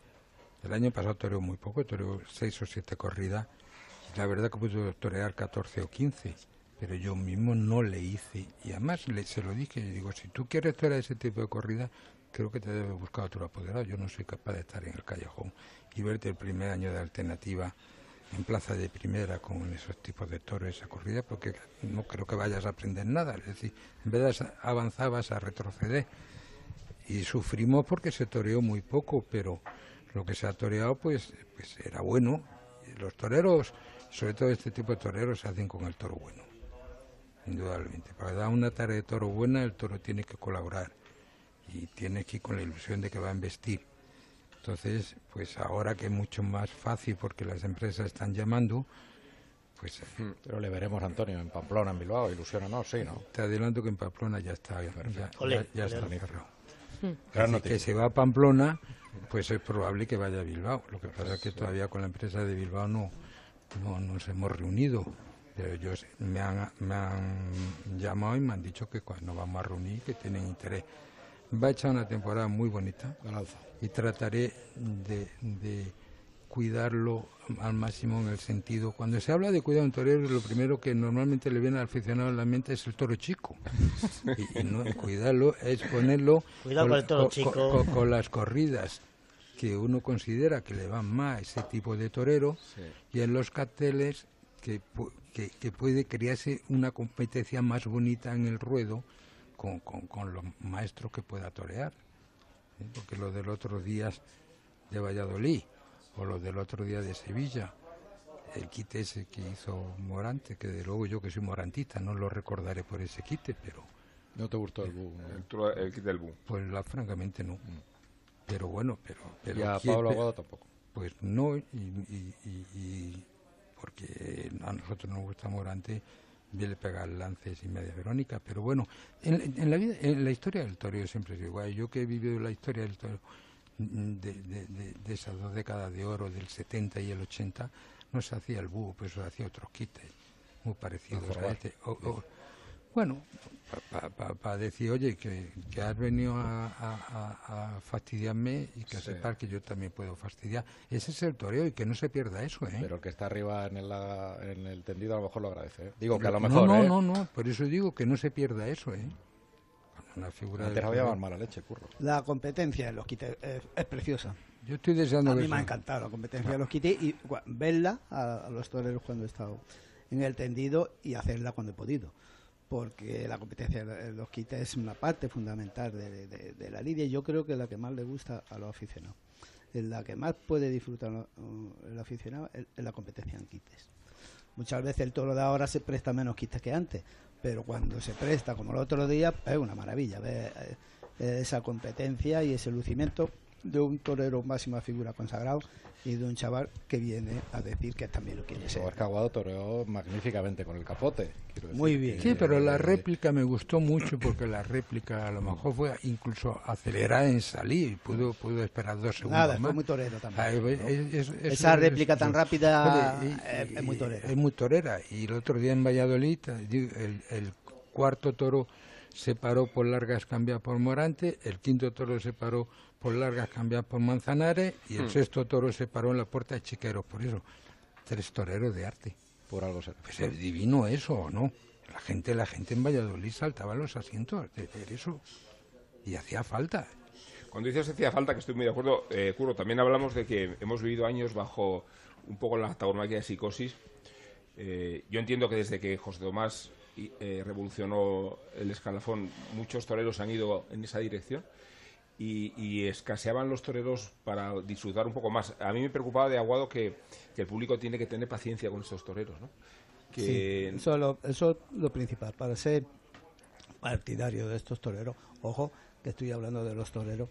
Speaker 13: El año pasado toreó muy poco, toreó seis o siete corridas. La verdad que pudo torear 14 o 15, pero yo mismo no le hice. Y además le, se lo dije, y digo, si tú quieres torear ese tipo de corrida, creo que te debe buscar otro apoderado. Yo no soy capaz de estar en el callejón y verte el primer año de alternativa en plaza de primera con esos tipos de toros, esa corrida, porque no creo que vayas a aprender nada. Es decir, en vez de avanzar vas a retroceder y sufrimos porque se toreó muy poco, pero lo que se ha toreado pues, pues era bueno. Los toreros, sobre todo este tipo de toreros, se hacen con el toro bueno, indudablemente. Para dar una tarea de toro buena, el toro tiene que colaborar y tiene que ir con la ilusión de que va a investir. Entonces, pues ahora que es mucho más fácil porque las empresas están llamando, pues...
Speaker 8: Hmm. Pero le veremos, Antonio, en Pamplona, en Bilbao, ilusiona, ¿no? Sí, ¿no?
Speaker 13: Te adelanto que en Pamplona ya está, ya, ya, está cerrado. Hmm. que se va a Pamplona, pues es probable que vaya a Bilbao. Lo que pasa es que todavía con la empresa de Bilbao no, no nos hemos reunido. Pero ellos me han, me han llamado y me han dicho que cuando vamos a reunir, que tienen interés. Va a echar una temporada muy bonita y trataré de cuidarlo al máximo en el sentido. Cuando se habla de cuidar un torero, lo primero que normalmente le viene al aficionado en la mente es el toro chico. y, no, cuidarlo es ponerlo con, las corridas que uno considera que le van más a ese tipo de torero y en los carteles que, que, puede crearse una competencia más bonita en el ruedo con, con, con los maestros que pueda torear. ¿eh? porque los del otro día de Valladolid o los del otro día de Sevilla, el quite ese que hizo Morante, que de luego yo que soy morantista no lo recordaré por ese quite, pero...
Speaker 8: ¿No te gustó el bu?
Speaker 2: El, quite del bu.
Speaker 13: Pues la, francamente no. Mm. Pero bueno, pero... pero
Speaker 8: y a Pablo Aguado tampoco.
Speaker 13: Pues no, y, porque a nosotros nos gusta Morante bien le pega lances y media Verónica, pero bueno, en, la vida, en la historia del toreo siempre es igual. Yo que he vivido la historia del toreo mm, de, esas dos décadas de oro, del 70 y el 80, no se hacía el búho, pues se hacía otros quites muy parecidos a este. Bueno, para decir, oye, que, has venido a, fastidiarme y que sepas que yo también puedo fastidiar. Ese es el toreo y que no se pierda eso, ¿eh?
Speaker 8: Pero el que está arriba en el, en el tendido a lo mejor lo agradece, ¿eh? Digo que a lo mejor,
Speaker 13: No,
Speaker 8: no, ¿eh?
Speaker 13: no, no, por eso digo que no se pierda eso, ¿eh?
Speaker 8: Una figura Antes había mala leche, curro.
Speaker 6: La competencia en los quites es preciosa.
Speaker 13: Yo estoy deseando
Speaker 6: A mí me ha encantado la competencia de los quites y verla a, los toreros cuando he estado en el tendido y hacerla cuando he podido. Porque la competencia de los quites es una parte fundamental de, la lidia y yo creo que es la que más le gusta a los aficionados. Es la que más puede disfrutar el aficionado es la competencia en quites. Muchas veces el toro de ahora se presta menos quites que antes, pero cuando se presta, como el otro día, es una maravilla ver eh, esa competencia y ese lucimiento de un torero máxima figura consagrado y de un chaval que viene a decir que también lo quiere ser.
Speaker 8: Oscar Aguado toreó magníficamente con el capote.
Speaker 6: Muy bien.
Speaker 13: Sí, pero la réplica me gustó mucho porque la réplica a lo mejor fue incluso acelerada en salir. Pudo, pudo esperar dos segundos
Speaker 6: Nada,
Speaker 13: más.
Speaker 6: fue muy torero también. Esa réplica tan rápida es, muy torera.
Speaker 13: Es muy torera. Y el otro día en Valladolid, el, el cuarto toro se paró por largas cambias por Morante, el quinto toro se paró por largas cambias por Manzanares y el hmm. sexto toro se paró en la puerta de Chiqueros. Por eso, tres toreros de arte.
Speaker 8: Por algo se
Speaker 13: Pues es divino eso, ¿o no? La gente, la gente en Valladolid saltaba los asientos de ver eso. Y hacía falta.
Speaker 2: Cuando dices hacía falta, que estoy muy de acuerdo, eh, Curro, también hablamos de que hemos vivido años bajo un poco la tauromaquia de psicosis. Eh, yo entiendo que desde que José Tomás eh, revolucionó el escalafón, muchos toreros han ido en esa dirección y, escaseaban los toreros para disfrutar un poco más. A mí me preocupaba de Aguado que, el público tiene que tener paciencia con estos toreros, ¿no?
Speaker 6: Que... eso, es lo, eso lo principal. Para ser partidario de estos toreros, ojo, que estoy hablando de los toreros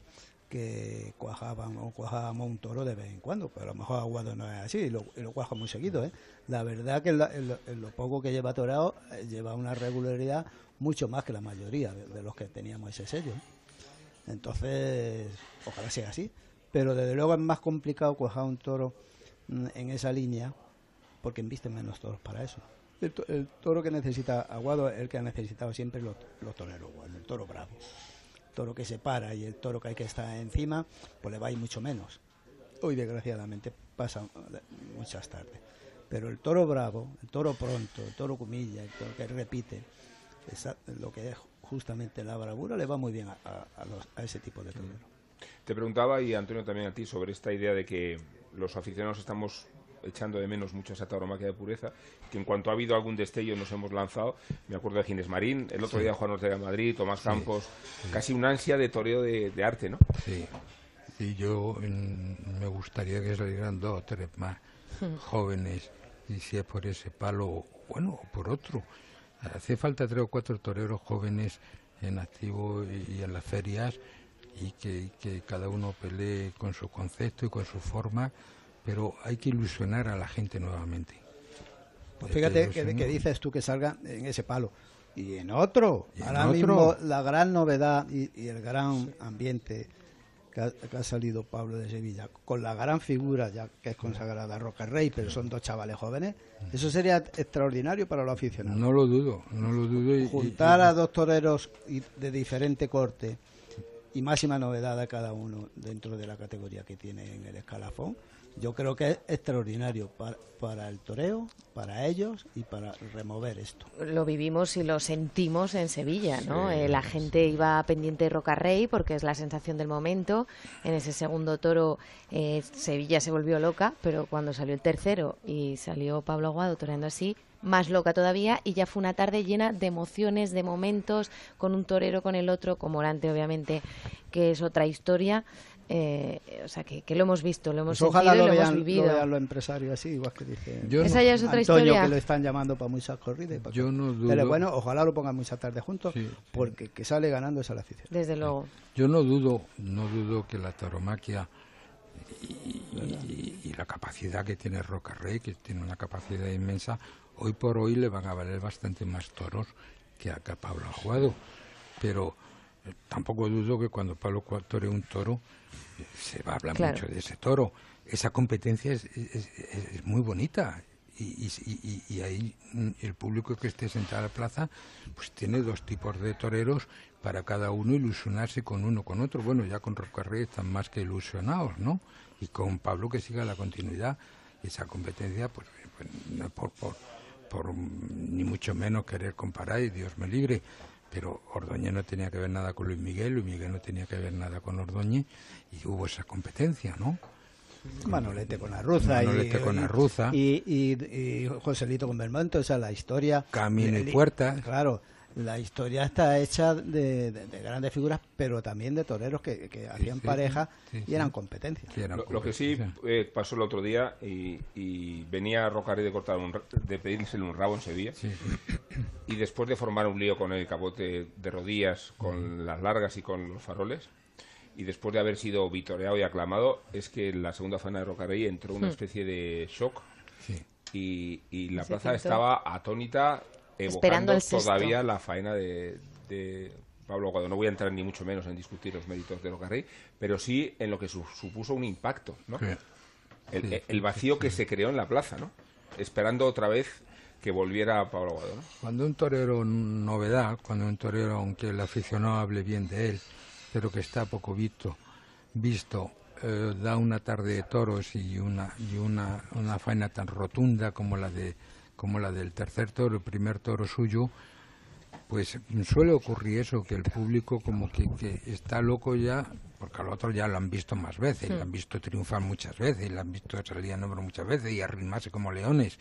Speaker 6: que cuajaban cuajábamos un toro de vez en cuando, pero a lo mejor Aguado no es así y lo, lo cuaja muy seguido. ¿eh? La verdad que en, lo poco que lleva torado eh, lleva una regularidad mucho más que la mayoría de, los que teníamos ese sello. Entonces, ojalá sea así. Pero desde luego es más complicado cuajar un toro mm, en esa línea porque embisten menos toros para eso. El, toro que necesita Aguado es el que ha necesitado siempre los, los toreros, el toro bravo. El toro que se para y el toro que hay que estar encima, pues le va a ir mucho menos. Hoy, desgraciadamente, pasa muchas tardes. Pero el toro bravo, el toro pronto, el toro comilla, el toro que repite, lo que es justamente la bravura le va muy bien a, ese tipo de toreros.
Speaker 2: Te preguntaba, y Antonio también a ti, sobre esta idea de que los aficionados estamos echando de menos mucho esa tauromaquia de pureza, que en cuanto ha habido algún destello nos hemos lanzado. Me acuerdo de Ginés Marín, el otro día Juan Ortega de Madrid, Tomás Campos, casi una ansia de toreo de, arte, ¿no?
Speaker 13: Sí, y yo me gustaría que salieran dos o tres más jóvenes, y si es por ese palo, bueno, o por otro. Hace falta tres o cuatro toreros jóvenes en activo y, en las ferias y que, cada uno pelee con su concepto y con su forma, pero hay que ilusionar a la gente nuevamente.
Speaker 6: Pues fíjate que, dices tú que salga en ese palo. Y en otro, ahora mismo la gran novedad y el gran ambiente que ha, salido Pablo de Sevilla, con la gran figura ya que es consagrada Roca Rey, pero son dos chavales jóvenes, eso sería extraordinario para los aficionados.
Speaker 13: No lo dudo, no lo dudo.
Speaker 6: Juntar a dos toreros de diferente corte y máxima novedad a cada uno dentro de la categoría que tiene en el escalafón, yo creo que es extraordinario para, para el toreo para ellos y para remover esto.
Speaker 7: Lo vivimos y lo sentimos en Sevilla, ¿no?
Speaker 6: Sí,
Speaker 7: Eh, la
Speaker 6: sí.
Speaker 7: gente iba pendiente de Rocarrey porque es la sensación del momento. En ese segundo toro eh, Sevilla se volvió loca, pero cuando salió el tercero y salió Pablo Aguado toreando así, más loca todavía y ya fue una tarde llena de emociones, de momentos, con un torero, con el otro, con Morante obviamente, que es otra historia. Eh, o sea, que, que lo hemos visto, lo hemos
Speaker 6: Pues ojalá
Speaker 7: sentido
Speaker 6: lo
Speaker 7: y lo
Speaker 6: vean,
Speaker 7: hemos
Speaker 6: lo
Speaker 7: vivido.
Speaker 6: vean los empresarios así, igual que dice
Speaker 13: Yo
Speaker 7: Esa
Speaker 13: no-
Speaker 7: ya es otra
Speaker 6: Antonio,
Speaker 7: historia.
Speaker 6: que lo están llamando para muchas corridas. y para
Speaker 13: Yo no
Speaker 6: Pero
Speaker 13: dudo-
Speaker 6: bueno, ojalá lo pongan muchas tardes juntos, porque que sale ganando esa la afición.
Speaker 7: Desde luego.
Speaker 13: Yo no dudo, no dudo que la tauromaquia y, y- y la capacidad que tiene Rocarrey, que tiene una capacidad inmensa, hoy por hoy le van a valer bastante más toros que a, Pablo Aguado. Pero eh, tampoco dudo que cuando Pablo tore un toro, se va a hablar
Speaker 7: Claro.
Speaker 13: mucho de ese toro. Esa competencia es, es- es- es muy bonita. Y, y- y- y ahí mm, el público que esté sentado en la plaza pues tiene dos tipos de toreros para cada uno ilusionarse con uno con otro. Bueno, ya con Rocarrey están más que ilusionados, ¿no? Y con Pablo que siga la continuidad. Esa competencia, pues, pues, no por, por, por mm, ni mucho menos querer comparar, y Dios me libre, pero Ordóñez no tenía que ver nada con Luis Miguel, Luis Miguel no tenía que ver nada con Ordóñez, y hubo esa competencia, ¿no?
Speaker 6: Manolete con Arruza y,
Speaker 13: Manolete con Arruza.
Speaker 6: y, y, y Joselito con Belmonte, o sea, la historia...
Speaker 13: Camino y
Speaker 6: de-
Speaker 13: Puerta.
Speaker 6: Claro, la historia está hecha de, de- de grandes figuras, pero también de toreros que, que hacían
Speaker 13: sí,
Speaker 6: pareja
Speaker 13: sí,
Speaker 6: y
Speaker 13: sí.
Speaker 6: eran competencia.
Speaker 2: Lo, lo que sí eh, pasó el otro día y, y venía Rocarrey de cortar un, ra- de pedírsele un rabo en Sevilla *coughs* y después de formar un lío con el capote de rodillas, con las largas y con los faroles y después de haber sido vitoreado y aclamado es que en la segunda faena de Rocarrey entró una
Speaker 13: Hmm.
Speaker 2: especie de shock
Speaker 13: Sí.
Speaker 2: y, y la plaza estaba atónita
Speaker 7: Esperando el sexto.
Speaker 2: todavía la faena de, de Pablo Aguado. No voy a entrar ni mucho menos en discutir los méritos de Rocarrey, pero sí en lo que su- supuso un impacto, ¿no?
Speaker 13: Sí.
Speaker 2: El, el vacío que se creó en la plaza, ¿no? Esperando otra vez que volviera Pablo Aguado, ¿no?
Speaker 13: Cuando un torero novedad, cuando un torero, aunque el aficionado hable bien de él, pero que está poco visto, visto, eh, da una tarde de toros y una y una, una faena tan rotunda como la de como la del tercer toro, el primer toro suyo, pues suele ocurrir eso, que el público como que, que está loco ya, porque al otro ya lo han visto más veces,
Speaker 14: Hmm.
Speaker 13: lo han visto triunfar muchas veces, lo han visto salir a número muchas veces y arrimarse como leones.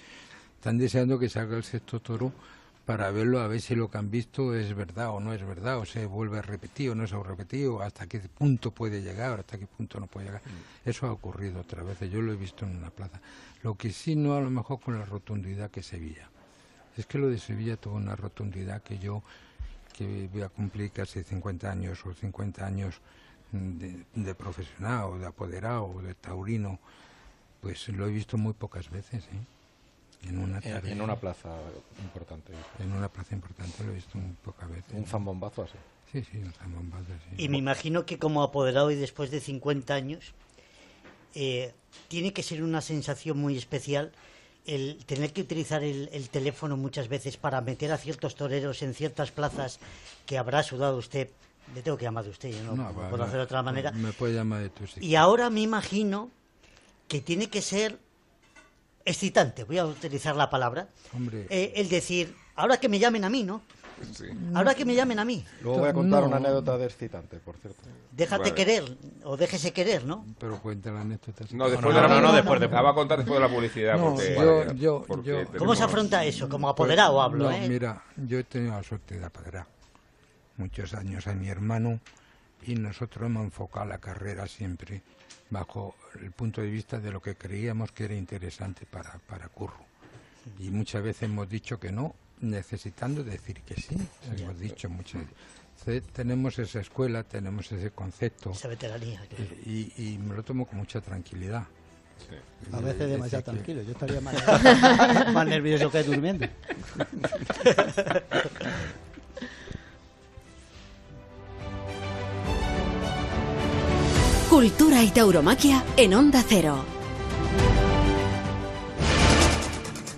Speaker 13: Están deseando que salga el sexto toro para verlo, a ver si lo que han visto es verdad o no es verdad, o se vuelve a repetir o no se ha repetido, hasta qué punto puede llegar, hasta qué punto no puede llegar. Eso ha ocurrido otras veces, yo lo he visto en una plaza. Lo que sí no a lo mejor con la rotundidad que Sevilla. Es que lo de Sevilla tuvo una rotundidad que yo, que voy a cumplir casi 50 años o 50 años de, de profesional o de apoderado o de taurino, pues lo he visto muy pocas veces, ¿eh? En una,
Speaker 8: En-
Speaker 13: tarde-
Speaker 8: en una plaza importante.
Speaker 13: En una plaza importante lo he visto muy pocas veces.
Speaker 8: Un zambombazo así.
Speaker 13: Sí, sí, un zambombazo así.
Speaker 3: Y me imagino que como apoderado y después de 50 años, eh, tiene que ser una sensación muy especial el tener que utilizar el, el teléfono muchas veces para meter a ciertos toreros en ciertas plazas que habrá sudado usted. Le tengo que llamar de usted, yo no,
Speaker 13: No,
Speaker 3: puedo
Speaker 13: va,
Speaker 3: hacer de otra manera.
Speaker 13: Me puede llamar de tu
Speaker 3: Y ahora me imagino que tiene que ser excitante, voy a utilizar la palabra,
Speaker 13: Hombre.
Speaker 3: eh, el decir, ahora que me llamen a mí, ¿no? Ahora que me llamen a mí.
Speaker 8: Luego voy a contar
Speaker 13: No.
Speaker 8: una anécdota de excitante, por cierto.
Speaker 3: Déjate querer, o déjese querer, ¿no?
Speaker 13: Pero cuenta la anécdota.
Speaker 2: No, después de la, la va a contar después de la publicidad.
Speaker 13: No,
Speaker 2: porque,
Speaker 13: yo- yo-
Speaker 2: porque
Speaker 13: yo-
Speaker 2: tenemos-
Speaker 3: ¿Cómo se afronta eso? Como apoderado
Speaker 13: Pues,
Speaker 3: hablo,
Speaker 13: no,
Speaker 3: ¿eh?
Speaker 13: mira, yo he tenido la suerte de apoderar muchos años a mi hermano y nosotros hemos enfocado la carrera siempre bajo el punto de vista de lo que creíamos que era interesante para, para Curro. Y muchas veces hemos dicho que no, necesitando decir que sí. Hemos dicho muchas veces. Tenemos esa escuela, tenemos ese concepto.
Speaker 3: Esa veteranía. claro.
Speaker 13: Y, y me lo tomo con mucha tranquilidad.
Speaker 6: A veces
Speaker 13: Es
Speaker 6: demasiado tranquilo, yo estaría *laughs* más, más nervioso que durmiendo. *laughs*
Speaker 1: Cultura y tauromaquia en Onda Cero.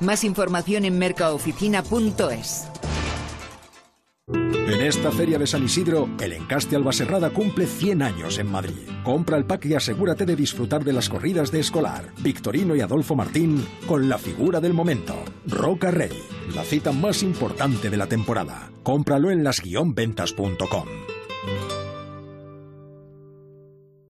Speaker 12: Más información en mercaoficina.es.
Speaker 11: En esta feria de San Isidro, el Encaste Albaserrada cumple 100 años en Madrid. Compra el pack y asegúrate de disfrutar de las corridas de Escolar, Victorino y Adolfo Martín con la figura del momento, Roca Rey, la cita más importante de la temporada. Cómpralo en las-ventas.com.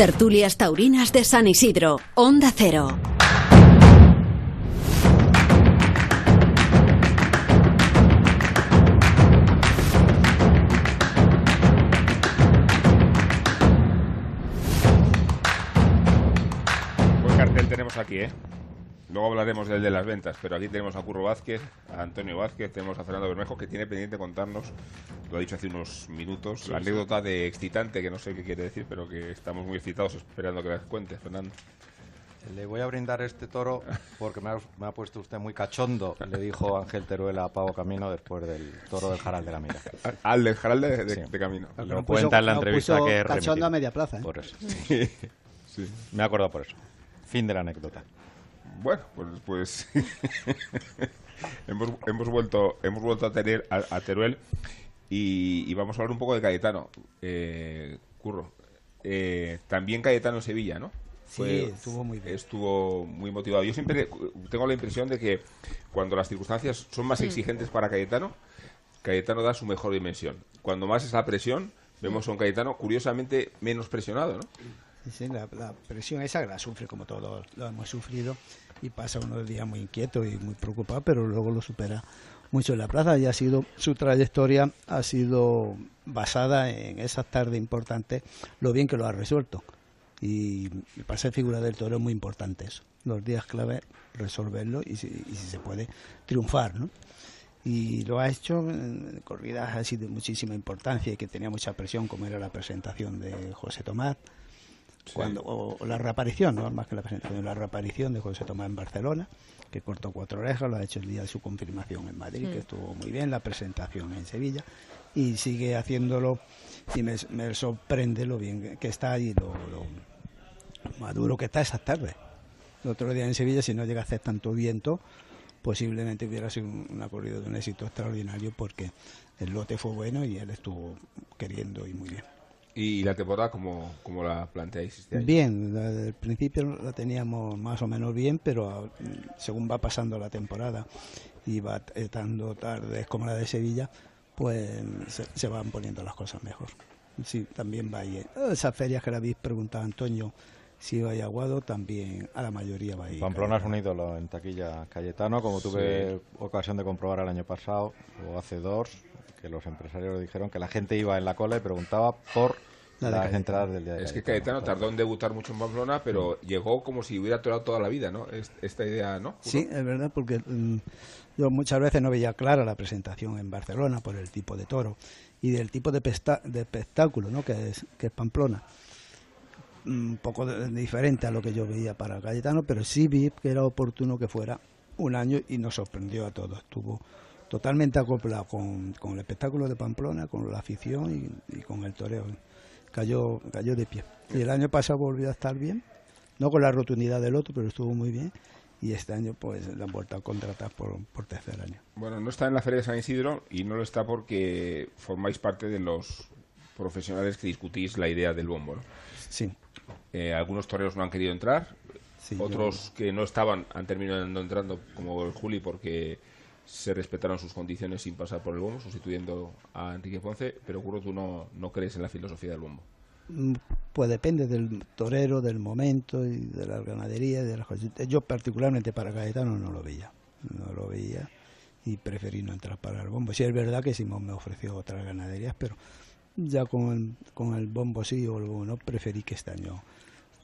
Speaker 1: Tertulias Taurinas de San Isidro, Onda Cero.
Speaker 2: Buen cartel tenemos aquí, ¿eh? Luego hablaremos del de las ventas, pero aquí tenemos a Curro Vázquez, a Antonio Vázquez, tenemos a Fernando Bermejo, que tiene pendiente contarnos, lo ha dicho hace unos minutos,
Speaker 8: Sí,
Speaker 2: la
Speaker 8: sí.
Speaker 2: anécdota de excitante, que no sé qué quiere decir, pero que estamos muy excitados esperando que la cuente, Fernando.
Speaker 8: Le voy a brindar este toro porque me ha, me ha puesto usted muy cachondo, le dijo Ángel Teruela a Pavo Camino después del toro del Jaral de la Mira.
Speaker 2: Al del Jaral de, de-
Speaker 8: Sí.
Speaker 2: de camino.
Speaker 8: Lo cuenta en la entrevista
Speaker 6: puso
Speaker 8: que
Speaker 6: cachondo
Speaker 8: remitido.
Speaker 6: a media plaza, ¿eh?
Speaker 8: Por eso. *laughs*
Speaker 2: Sí.
Speaker 8: Me he acordado por eso. Fin de la anécdota.
Speaker 2: Bueno, pues, pues *laughs* hemos, hemos vuelto hemos vuelto a, tener, a, a Teruel y, y vamos a hablar un poco de Cayetano. Eh, Curro, eh, también Cayetano en Sevilla, ¿no?
Speaker 6: Sí, estuvo muy bien.
Speaker 2: Estuvo muy motivado. Yo siempre tengo la impresión de que cuando las circunstancias son más
Speaker 6: Mm.
Speaker 2: exigentes para Cayetano, Cayetano da su mejor dimensión. Cuando más es la presión, vemos a un Cayetano curiosamente menos presionado, ¿no?
Speaker 6: Sí, la, la presión esa la sufre como todos lo hemos sufrido y pasa unos días muy inquieto y muy preocupado, pero luego lo supera mucho en la plaza y ha sido su trayectoria ha sido basada en esas tardes importantes, lo bien que lo ha resuelto. Y, para ser figura del toro es muy importante eso. Los días clave resolverlo y si, y si se puede triunfar, ¿no? y lo ha hecho en corridas así de muchísima importancia y que tenía mucha presión como era la presentación de José Tomás cuando o, o la reaparición no más que la presentación la reaparición de José Tomás en Barcelona que cortó cuatro orejas lo ha hecho el día de su confirmación en Madrid
Speaker 14: Mm.
Speaker 6: que estuvo muy bien la presentación en Sevilla y sigue haciéndolo y me, me sorprende lo bien que está y lo, lo maduro que está esas tardes el otro día en Sevilla si no llega a hacer tanto viento posiblemente hubiera sido un- una corrida de un éxito extraordinario porque el lote fue bueno y él estuvo queriendo y muy bien.
Speaker 2: Y la temporada, como como la planteáis este año?
Speaker 6: Bien, la del principio la teníamos más o menos bien, pero según va pasando la temporada y va estando tardes como la de Sevilla, pues se, se van poniendo las cosas mejor. Sí, también va bien. Esas ferias que le habéis preguntado a Antonio si iba a Aguado, también a la mayoría va a ir.
Speaker 8: Pamplona es un ídolo en taquilla Cayetano, como tuve ocasión de comprobar el año pasado o hace dos, que los empresarios dijeron que la gente iba en la cola y preguntaba por
Speaker 2: La de
Speaker 8: las entradas del día de
Speaker 2: Es que
Speaker 8: Cayetano.
Speaker 2: Cayetano tardó en debutar mucho en Pamplona, pero llegó como si hubiera torado toda la vida, ¿no? Es- Esta idea, ¿no?
Speaker 6: Sí, es verdad, porque mm, yo muchas veces no veía clara la presentación en Barcelona por el tipo de toro y del tipo de, espectáculo ¿no? que, es, que es Pamplona. Un poco de- diferente a lo que yo veía para Cayetano, pero sí vi que era oportuno que fuera un año y nos sorprendió a todos. Estuvo totalmente acoplado con, con el espectáculo de Pamplona, con la afición y, y con el toreo. cayó, cayó de pie. Y el año pasado volvió a estar bien, no con la rotundidad del otro, pero estuvo muy bien. Y este año pues le han vuelto a contratar por, por tercer año.
Speaker 2: Bueno, no está en la Feria de San Isidro y no lo está porque formáis parte de los profesionales que discutís la idea del bombo, ¿no?
Speaker 6: Sí.
Speaker 2: Eh, algunos toreros no han querido entrar,
Speaker 6: Sí,
Speaker 2: otros que no estaban han terminado entrando, como el Juli, porque se respetaron sus condiciones sin pasar por el bombo, sustituyendo a Enrique Ponce, pero Curro, tú no, no crees en la filosofía del bombo.
Speaker 6: Mm, Pues depende del torero, del momento y de la ganadería. y De las cosas. Yo particularmente para Caetano no lo veía, no lo veía y preferí no entrar para el bombo. Sí es verdad que Simón me ofreció otras ganaderías, pero ya con el, con el bombo sí o el bombo no, preferí que este año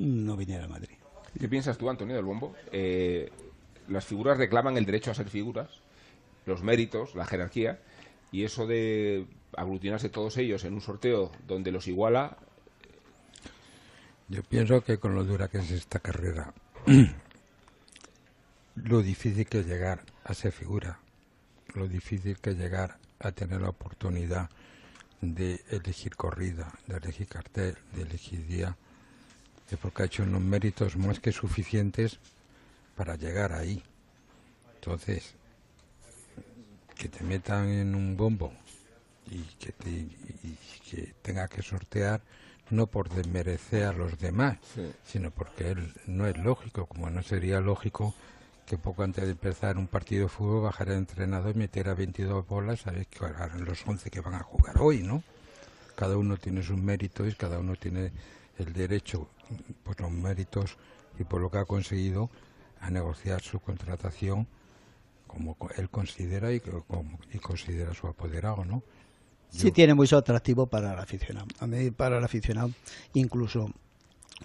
Speaker 6: no viniera a Madrid.
Speaker 2: ¿Qué piensas tú, Antonio, del bombo? Eh, las figuras reclaman el derecho a ser figuras, los méritos, la jerarquía, y eso de aglutinarse todos ellos en un sorteo donde los iguala,
Speaker 13: Yo pienso que con lo dura que es esta carrera, *clears throat* lo difícil que es llegar a ser figura, lo difícil que es llegar a tener la oportunidad de elegir corrida, de elegir cartel, de elegir día, es porque ha hecho unos méritos más que suficientes para llegar ahí. Entonces, que te metan en un bombo y que, te, y que tenga que sortear no por desmerecer a los demás,
Speaker 2: Sí.
Speaker 13: sino porque él no es lógico, como no sería lógico que poco antes de empezar un partido de fútbol bajara el entrenador y metiera 22 bolas, sabes que harán los 11 que van a jugar hoy, ¿no? Cada uno tiene sus méritos y cada uno tiene el derecho, por los méritos y por lo que ha conseguido, a negociar su contratación como co- él considera y, co- como, y considera su apoderado, ¿no?
Speaker 6: Sí tiene mucho atractivo para el aficionado. A mí para el aficionado, incluso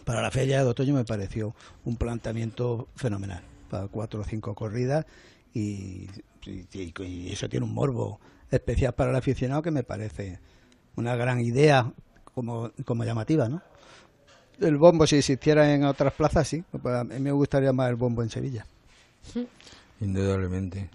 Speaker 6: para la feria de otoño me pareció un planteamiento fenomenal. Para cuatro o cinco corridas y, y- y- y eso tiene un morbo especial para el aficionado que me parece una gran idea como, como llamativa, ¿no? El bombo si existiera en otras plazas, sí. Pues A mí me gustaría más el bombo en Sevilla.
Speaker 13: Indudablemente.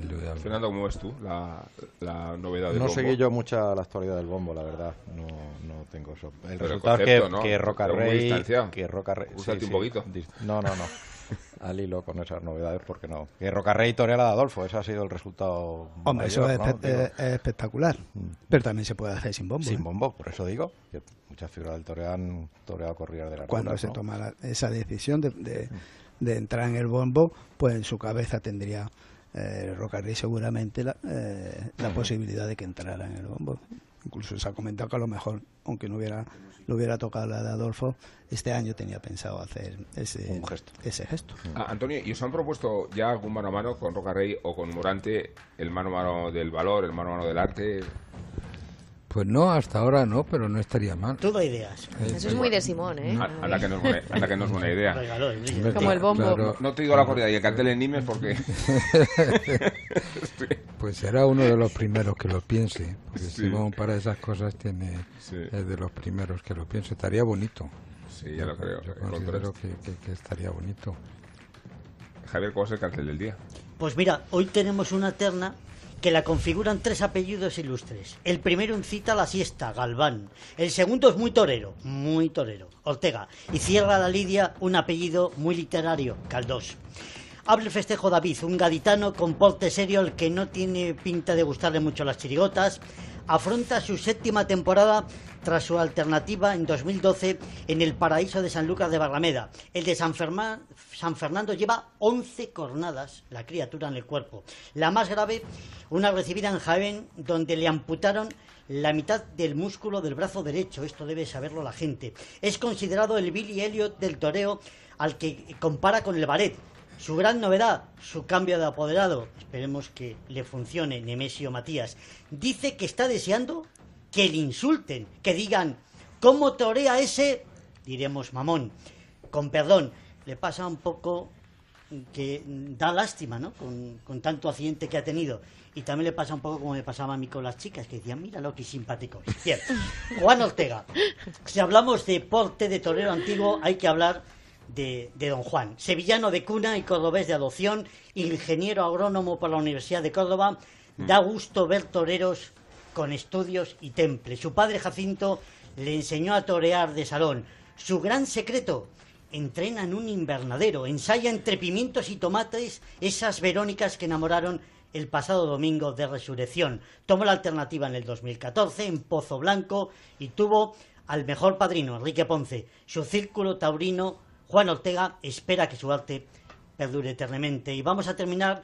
Speaker 13: Indudablemente.
Speaker 2: Fernando, ¿cómo ves tú la, la novedad del
Speaker 8: No
Speaker 2: bombo?
Speaker 8: seguí yo mucha la actualidad del bombo, la verdad. No, no tengo eso. El
Speaker 2: Pero el
Speaker 8: resultado es que,
Speaker 2: ¿no?
Speaker 8: que Roca Rey. Que Roca Rey.
Speaker 2: Un poquito.
Speaker 8: No, no, no. *laughs* Al hilo con esas novedades, porque no. Que Roca Rey toreara a Adolfo, ese ha sido el resultado.
Speaker 6: Hombre, eso
Speaker 8: mayor,
Speaker 6: es,
Speaker 8: ¿no?
Speaker 6: espe-
Speaker 8: Digo,
Speaker 6: es- es espectacular. Pero también se puede hacer sin bombo.
Speaker 8: Sin
Speaker 6: ¿eh?
Speaker 8: bombo, por eso digo. Que muchas figuras del toreo han toreado corridas de la
Speaker 6: cuando se toma la- esa decisión de, de- de entrar en el bombo, pues en su cabeza tendría eh, Rocarrey seguramente la, eh, la posibilidad de que entrara en el bombo. Incluso se ha comentado que a lo mejor, aunque no hubiera lo hubiera tocado la de Adolfo, este año tenía pensado hacer ese Ese gesto.
Speaker 2: Ah, Antonio, ¿y os han propuesto ya algún mano a mano con Roca Rey o con Morante, el mano a mano del valor, el mano a mano del arte?
Speaker 13: Pues no, hasta ahora no, pero no estaría mal.
Speaker 3: Todo ideas.
Speaker 7: Eso es muy de Simón, ¿eh?
Speaker 2: Ah, Anda que no es buena, anda que no es buena idea. *laughs*
Speaker 7: Como el bombo.
Speaker 13: claro.
Speaker 2: No te digo la corrida y el cartel en Nimes porque... *laughs*
Speaker 13: Pues será uno de los primeros que lo piense, porque
Speaker 2: Sí.
Speaker 13: Simón para esas cosas tiene
Speaker 2: Sí.
Speaker 13: es de los primeros que lo piense. Estaría bonito.
Speaker 2: Sí, ya lo creo.
Speaker 13: Yo
Speaker 2: el
Speaker 13: considero que, que- que estaría bonito.
Speaker 2: Javier, ¿cuál es el cartel del día?
Speaker 3: Pues mira, hoy tenemos una terna que la configuran tres apellidos ilustres. El primero incita a la siesta, Galván. El segundo es muy torero, muy torero, Ortega. Y cierra la lidia un apellido muy literario, Caldós. El festejo David, un gaditano con porte serio al que no tiene pinta de gustarle mucho las chirigotas. Afronta su séptima temporada tras su alternativa en 2012 en el paraíso de San Lucas de Barrameda. El de San, Fernando lleva 11 cornadas, la criatura en el cuerpo. La más grave, una recibida en Jaén, donde le amputaron la mitad del músculo del brazo derecho. Esto debe saberlo la gente. Es considerado el Billy Elliot del toreo al que compara con el Baret. Su gran novedad, su cambio de apoderado. Esperemos que le funcione Nemesio Matías. Dice que está deseando que le insulten, que digan, ¿cómo torea ese? Diremos mamón. Con perdón, le pasa un poco que da lástima, ¿no? Con, con tanto accidente que ha tenido. Y también le pasa un poco como me pasaba a mí con las chicas, que decían, míralo qué simpático. es". Bien, Juan Ortega. Si hablamos de porte de torero antiguo, hay que hablar de, de don Juan. Sevillano de cuna y cordobés de adopción, ingeniero agrónomo por la Universidad de Córdoba. Da gusto ver toreros con estudios y temple. Su padre Jacinto le enseñó a torear de salón. Su gran secreto, entrena en un invernadero, ensaya entre pimientos y tomates esas Verónicas que enamoraron el pasado domingo de resurrección. Tomó la alternativa en el 2014 en Pozo Blanco y tuvo al mejor padrino, Enrique Ponce. Su círculo taurino, Juan Ortega, espera que su arte perdure eternamente. Y vamos a terminar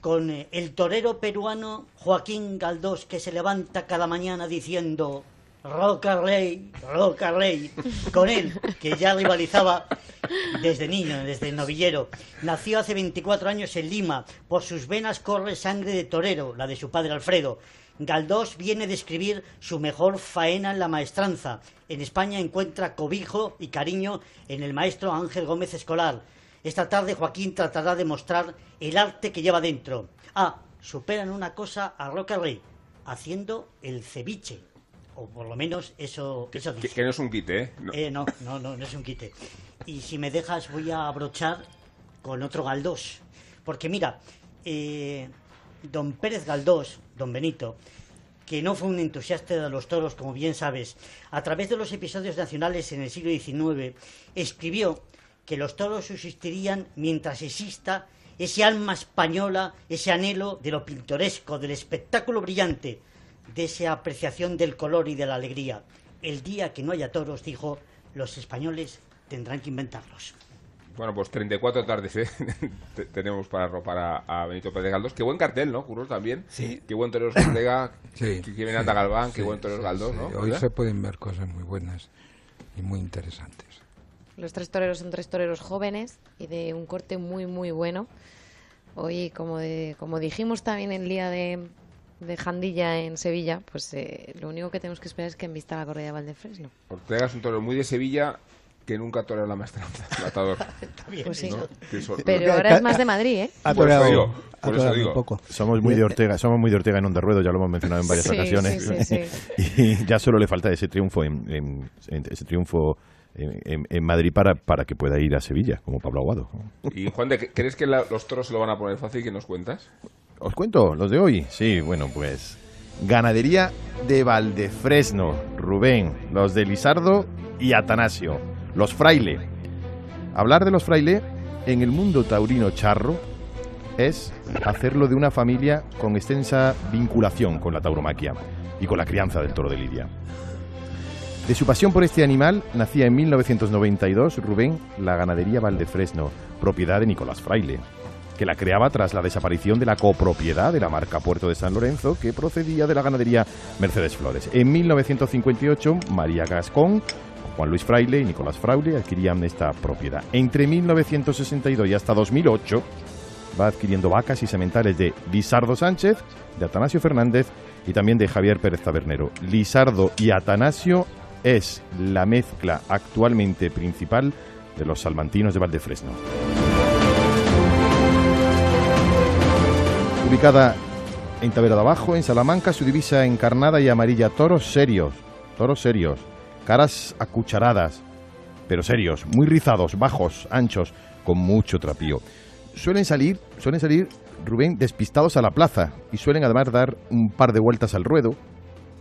Speaker 3: con eh, el torero peruano Joaquín Galdós, que se levanta cada mañana diciendo Roca Rey, Roca Rey, *laughs* con él, que ya rivalizaba desde niño, desde novillero. Nació hace 24 años en Lima. Por sus venas corre sangre de torero, la de su padre Alfredo. Galdós viene de escribir su mejor faena en la maestranza. En España encuentra cobijo y cariño en el maestro Ángel Gómez Escolar. Esta tarde Joaquín tratará de mostrar el arte que lleva dentro. Ah, superan una cosa a Roca Rey, haciendo el ceviche. O por lo menos eso, eso
Speaker 2: Que,
Speaker 3: dice.
Speaker 2: que no es un quite, ¿eh? No.
Speaker 3: Eh, no, no, no, no es un quite. Y si me dejas, voy a abrochar con otro Galdós. Porque mira, eh, don Pérez Galdós, don Benito, que no fue un entusiasta de los toros, como bien sabes, a través de los episodios nacionales en el siglo XIX, escribió que los toros subsistirían mientras exista ese alma española, ese anhelo de lo pintoresco, del espectáculo brillante, de esa apreciación del color y de la alegría. El día que no haya toros, dijo, los españoles tendrán que inventarlos.
Speaker 2: Bueno, pues 34 tardes ¿eh? *laughs* Te- tenemos para arropar a, a Benito Pérez Galdós. Qué buen cartel, ¿no, Curros, también?
Speaker 13: Sí.
Speaker 2: Qué buen torero Ortega, *coughs*
Speaker 13: Sí.
Speaker 2: que, que viene Anda Galván, qué
Speaker 13: Sí,
Speaker 2: buen torero
Speaker 13: sí,
Speaker 2: Galdós,
Speaker 13: sí.
Speaker 2: ¿no?
Speaker 13: Hoy
Speaker 2: ¿Verdad?
Speaker 13: se pueden ver cosas muy buenas y muy interesantes.
Speaker 7: Los tres toreros son tres toreros jóvenes y de un corte muy, muy bueno. Hoy, como, de- como dijimos también el día de, de Jandilla en Sevilla, pues eh, lo único que tenemos que esperar es que vista la corrida de Valdefresno.
Speaker 2: Ortega es un torero muy de Sevilla que nunca torera la maestranza, matador. *laughs*
Speaker 7: Pues sí.
Speaker 2: ¿No? Que eso-
Speaker 7: Pero ahora es más de Madrid, ¿eh?
Speaker 6: Ha
Speaker 2: Por eso
Speaker 6: toreado-
Speaker 2: digo,
Speaker 6: ha
Speaker 2: por eso digo.
Speaker 6: un poco.
Speaker 4: Somos muy de Ortega, somos muy de Ortega en Onda Ruedo, ya lo hemos mencionado en varias
Speaker 7: Sí,
Speaker 4: ocasiones.
Speaker 7: sí, sí, *laughs*
Speaker 4: Y ya solo le falta ese triunfo en, en- en- ese triunfo en, en- en Madrid para, para que pueda ir a Sevilla, como Pablo Aguado.
Speaker 2: Y Juan, de, ¿crees que la- los toros se lo van a poner fácil? ¿Qué nos cuentas?
Speaker 4: ¿Os cuento los de hoy? Sí, bueno, pues ganadería de Valdefresno, Rubén, los de Lizardo y Atanasio, los fraile. Hablar de los fraile en el mundo taurino charro es hacerlo de una familia con extensa vinculación con la tauromaquia y con la crianza del toro de Lidia. De su pasión por este animal nacía en 1992 Rubén la ganadería Valdefresno, propiedad de Nicolás Fraile, que la creaba tras la desaparición de la copropiedad de la marca Puerto de San Lorenzo, que procedía de la ganadería Mercedes Flores. En 1958, María Gascón, Juan Luis Fraile y Nicolás Fraile adquirían esta propiedad. Entre 1962 y hasta 2008, va adquiriendo vacas y sementales de Lisardo Sánchez, de Atanasio Fernández y también de Javier Pérez Tabernero. Lisardo y Atanasio es la mezcla actualmente principal de los salmantinos de Valdefresno. Ubicada en Tavera de Abajo, en Salamanca, su divisa encarnada y amarilla, toros serios, toros serios, caras acucharadas, pero serios, muy rizados, bajos, anchos, con mucho trapío. Suelen salir, suelen salir, Rubén, despistados a la plaza y suelen además dar un par de vueltas al ruedo,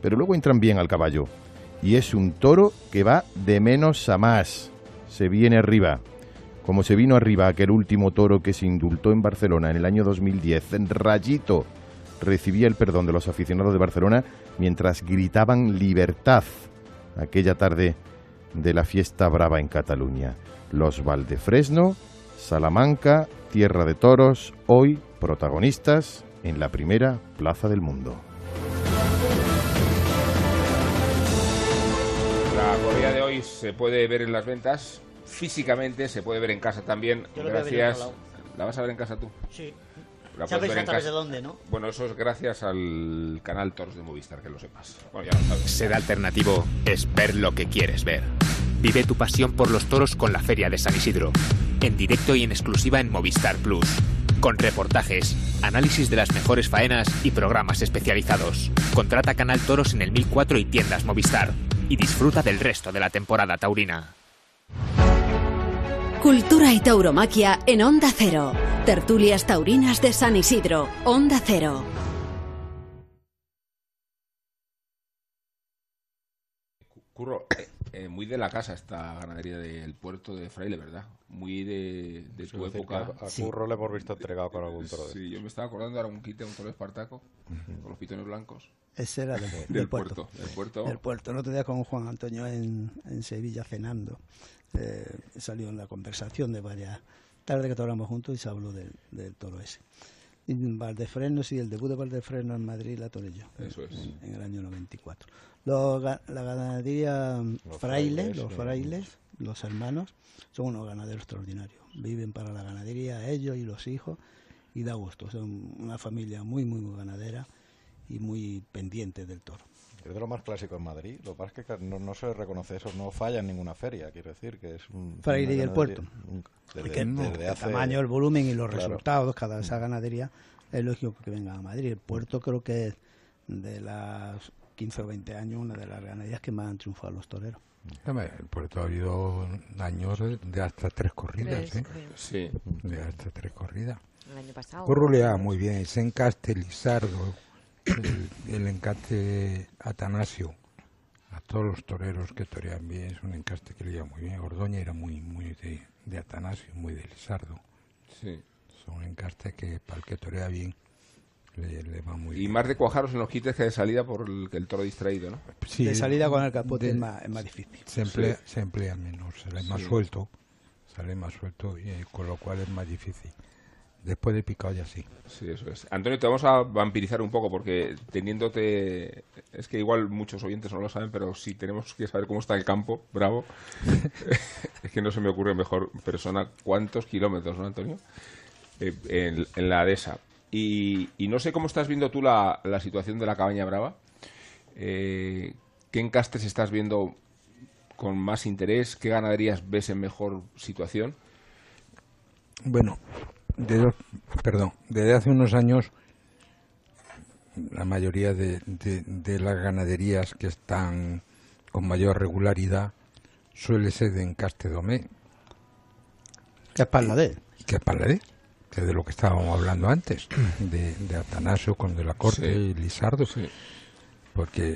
Speaker 4: pero luego entran bien al caballo. Y es un toro que va de menos a más. Se viene arriba. Como se vino arriba aquel último toro que se indultó en Barcelona en el año 2010, en Rayito recibía el perdón de los aficionados de Barcelona mientras gritaban libertad aquella tarde de la fiesta brava en Cataluña. Los Valdefresno, Salamanca, Tierra de Toros, hoy protagonistas en la primera plaza del mundo.
Speaker 2: La corrida de hoy se puede ver en las ventas físicamente, se puede ver en casa también.
Speaker 3: Yo lo
Speaker 2: gracias. ¿La vas a ver en casa tú?
Speaker 3: Sí.
Speaker 2: La
Speaker 3: ¿Sabes
Speaker 2: ver
Speaker 3: a través de dónde, no?
Speaker 2: Bueno, eso es gracias al canal Toros de Movistar, que lo sepas. Bueno, ya lo sabes.
Speaker 9: Ser alternativo es ver lo que quieres ver. Vive tu pasión por los toros con la Feria de San Isidro. En directo y en exclusiva en Movistar Plus. Con reportajes, análisis de las mejores faenas y programas especializados. Contrata Canal Toros en el 1004 y tiendas Movistar. Y disfruta del resto de la temporada taurina.
Speaker 1: Cultura y tauromaquia en Onda Cero. Tertulias taurinas de San Isidro. Onda Cero.
Speaker 2: Curro, eh, eh, muy de la casa esta ganadería del puerto de Fraile, ¿verdad? Muy de, de tu época.
Speaker 8: a- a Curro le hemos visto entregado con algún toro de
Speaker 2: Sí, yo me estaba acordando ahora un quite, un toro de Espartaco, con los pitones blancos.
Speaker 6: Ese era del,
Speaker 2: Del
Speaker 6: del
Speaker 2: puerto,
Speaker 6: puerto.
Speaker 2: del puerto.
Speaker 6: Del puerto. El otro día con Juan Antonio en, en Sevilla cenando. Eh, salió en la conversación de varias tardes que trabajamos juntos y se habló del, del toro ese. Y Valdefrenos y el debut de Valdefrenos en Madrid la toré yo.
Speaker 2: Eso es.
Speaker 6: En el año 94. Los la ganadería
Speaker 8: Los
Speaker 6: frailes,
Speaker 8: frailes,
Speaker 6: los
Speaker 8: sí.
Speaker 6: frailes, los hermanos, son unos ganaderos extraordinarios. Viven para la ganadería ellos y los hijos y da gusto. Son una familia muy, muy, muy ganadera y muy pendiente del toro.
Speaker 8: Es de lo más clásico en Madrid. Lo que pasa es que no, no se reconoce eso, no falla en ninguna feria, quiero decir, que es un...
Speaker 6: Fraile y el puerto.
Speaker 8: Desde,
Speaker 6: Porque
Speaker 8: desde
Speaker 6: el
Speaker 8: hace-
Speaker 6: tamaño, el volumen y los
Speaker 8: Claro.
Speaker 6: resultados, cada esa ganadería, es lógico que venga a Madrid. El puerto creo que es de las 15 o 20 años una de las ganaderías que más han triunfado los toreros.
Speaker 13: El puerto ha habido años de- hasta tres corridas,
Speaker 7: Tres,
Speaker 13: ¿eh?
Speaker 2: Sí.
Speaker 13: De hasta tres corridas.
Speaker 7: El año pasado.
Speaker 13: Corrulea muy bien, ese encaste Lizardo, el, el encaste Atanasio, a todos los toreros que torean bien, es un encaste que le iba muy bien. Ordoña era muy muy de, de Atanasio, muy de Lizardo.
Speaker 2: Sí.
Speaker 13: Son encastes que para el que torea bien le, le va muy
Speaker 2: Y
Speaker 13: bien.
Speaker 2: más de cuajaros en los quites que de salida por el, que el toro distraído, ¿no?
Speaker 13: Sí,
Speaker 6: de salida con el capote
Speaker 13: de-
Speaker 6: es, más, es más difícil.
Speaker 13: Se emplea,
Speaker 2: Sí.
Speaker 13: se emplea menos, sale más
Speaker 2: Sí.
Speaker 13: suelto, sale más suelto, y, eh, con lo cual es más difícil. Después de picado ya sí.
Speaker 2: Sí, eso es. Antonio, te vamos a vampirizar un poco porque teniéndote... Es que igual muchos oyentes no lo saben, pero si tenemos que saber cómo está el campo, bravo. *laughs* es que no se me ocurre mejor persona. ¿Cuántos kilómetros, no, Antonio? Eh, en, en la dehesa. Y, y no sé cómo estás viendo tú la, la situación de la cabaña brava. Eh, ¿Qué encastes estás viendo con más interés? ¿Qué ganaderías ves en mejor situación?
Speaker 13: Bueno, desde, perdón, desde hace unos años la mayoría de, de- de las ganaderías que están con mayor regularidad suele ser de encaste domé.
Speaker 6: Que es Parladé.
Speaker 13: Que es Parladé, que de lo que estábamos hablando antes, *clears throat* de, de Atanasio con de la Corte
Speaker 2: Sí.
Speaker 13: y Lizardo. Porque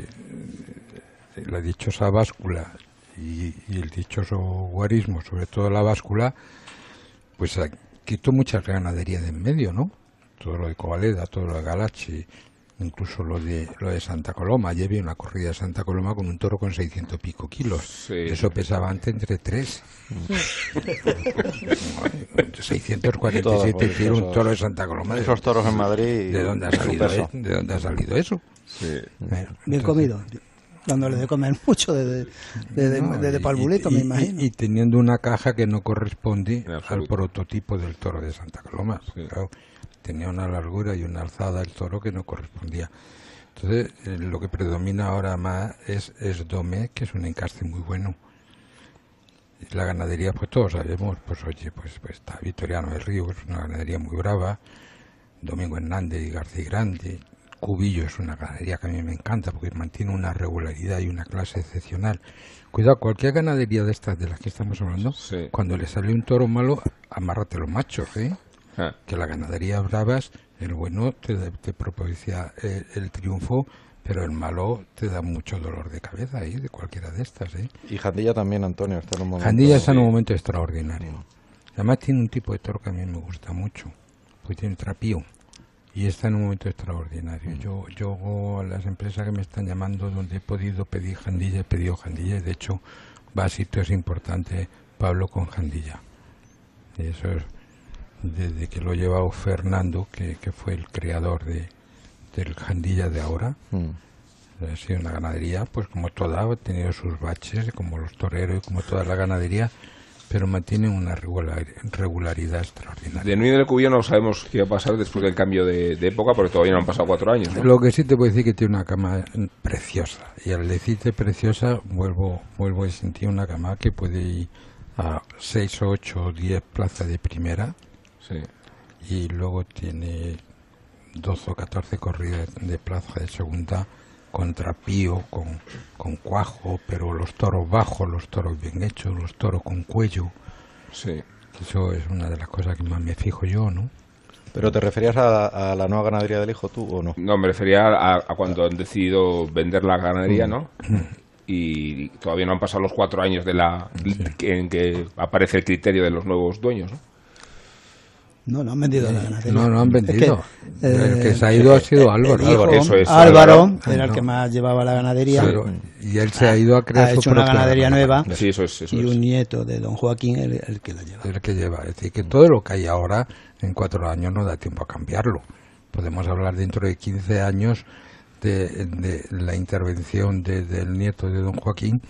Speaker 13: eh, la dichosa báscula y, y el dichoso guarismo, sobre todo la báscula, pues quitó muchas ganaderías de en medio, ¿no? Todo lo de Covaleda, todo lo de Galachi, incluso lo de lo de Santa Coloma. Ayer vi una corrida de Santa Coloma con un toro con 600 y pico kilos. Eso pesaba antes entre 3. 647
Speaker 8: Todos,
Speaker 13: kilos un toro de Santa Coloma.
Speaker 8: esos toros en Madrid,
Speaker 13: ¿De dónde ha salido,
Speaker 8: peso.
Speaker 13: eh? ¿De dónde ha salido eso? Bueno,
Speaker 6: Bien
Speaker 13: entonces-
Speaker 6: comido. Dándole de comer *laughs* mucho desde, desde,
Speaker 13: No,
Speaker 6: desde
Speaker 13: y-
Speaker 6: Palbuleto,
Speaker 13: y-
Speaker 6: me imagino.
Speaker 13: Y, teniendo una caja que no corresponde al prototipo del toro de Santa Coloma. Claro, tenía una largura y una alzada el toro que no correspondía. Entonces, eh, lo que predomina ahora más es, es Domé, que es un encaste muy bueno. Y La ganadería, pues todos sabemos, pues oye, pues, pues está Victoriano del Río, es una ganadería muy brava, Domingo Hernández y García Grande, Cubillo es una ganadería que a mí me encanta porque mantiene una regularidad y una clase excepcional. Cuidado, cualquier ganadería de estas de las que estamos hablando, cuando le sale un toro malo, amárrate los machos, ¿eh?
Speaker 2: Ah.
Speaker 13: Que la ganadería bravas, el bueno te, te propicia el, el triunfo, pero el malo te da mucho dolor de cabeza, ¿eh? De cualquiera de estas, ¿eh?
Speaker 8: Y Jandilla también, Antonio, está en un momento...
Speaker 13: Jandilla está en un momento extraordinario. Además tiene un tipo de toro que a mí me gusta mucho, porque tiene trapío y está en un momento extraordinario. Yo, yo a las empresas que me están llamando donde he podido pedir Jandilla, he pedido Jandilla y de hecho va a sitios importantes Pablo con Jandilla. Y eso es desde que lo ha llevado Fernando, que, que fue el creador de, del Jandilla de ahora. Ha sido una ganadería, pues como toda, ha tenido sus baches, como los toreros y como toda la ganadería, pero mantiene una regular- regularidad extraordinaria.
Speaker 2: De Núñez del Cubillo no sabemos qué va a pasar después del cambio de, de época, porque todavía no han pasado cuatro años. ¿no?
Speaker 13: Lo que sí te puedo decir que tiene una cama preciosa. Y al decirte preciosa, vuelvo, vuelvo a sentir una cama que puede ir a 6, 8 o 10 plazas de primera.
Speaker 2: Sí.
Speaker 13: Y luego tiene 12 o 14 corridas de plaza de segunda con trapío, con, con cuajo, pero los toros bajos, los toros bien hechos, los toros con cuello.
Speaker 2: Sí.
Speaker 13: Eso es una de las cosas que más me fijo yo, ¿no?
Speaker 8: ¿Pero te referías a, a la nueva ganadería del hijo tú o no?
Speaker 2: No, me refería a, a cuando han decidido vender la ganadería, ¿no? y todavía no han pasado los cuatro años de la en que aparece el criterio de los nuevos dueños, ¿no?
Speaker 6: No, no han vendido la ganadería.
Speaker 13: No, no han
Speaker 6: Es que,
Speaker 13: vendido. el que
Speaker 6: eh,
Speaker 13: se ha ido ha sido Álvaro.
Speaker 2: Eso es,
Speaker 6: Álvaro,
Speaker 2: Álvaro.
Speaker 6: era el que más llevaba la ganadería.
Speaker 13: Y él se ha ido a crear
Speaker 6: Ha
Speaker 13: su
Speaker 6: hecho una ganadería nueva
Speaker 2: Sí, eso es, eso
Speaker 6: y
Speaker 2: es.
Speaker 6: un nieto de don Joaquín el, el que la lleva.
Speaker 13: el que lleva. Es decir, que todo lo que hay ahora en cuatro años no da tiempo a cambiarlo. Podemos hablar dentro de 15 años de, de la intervención de- del nieto de don Joaquín,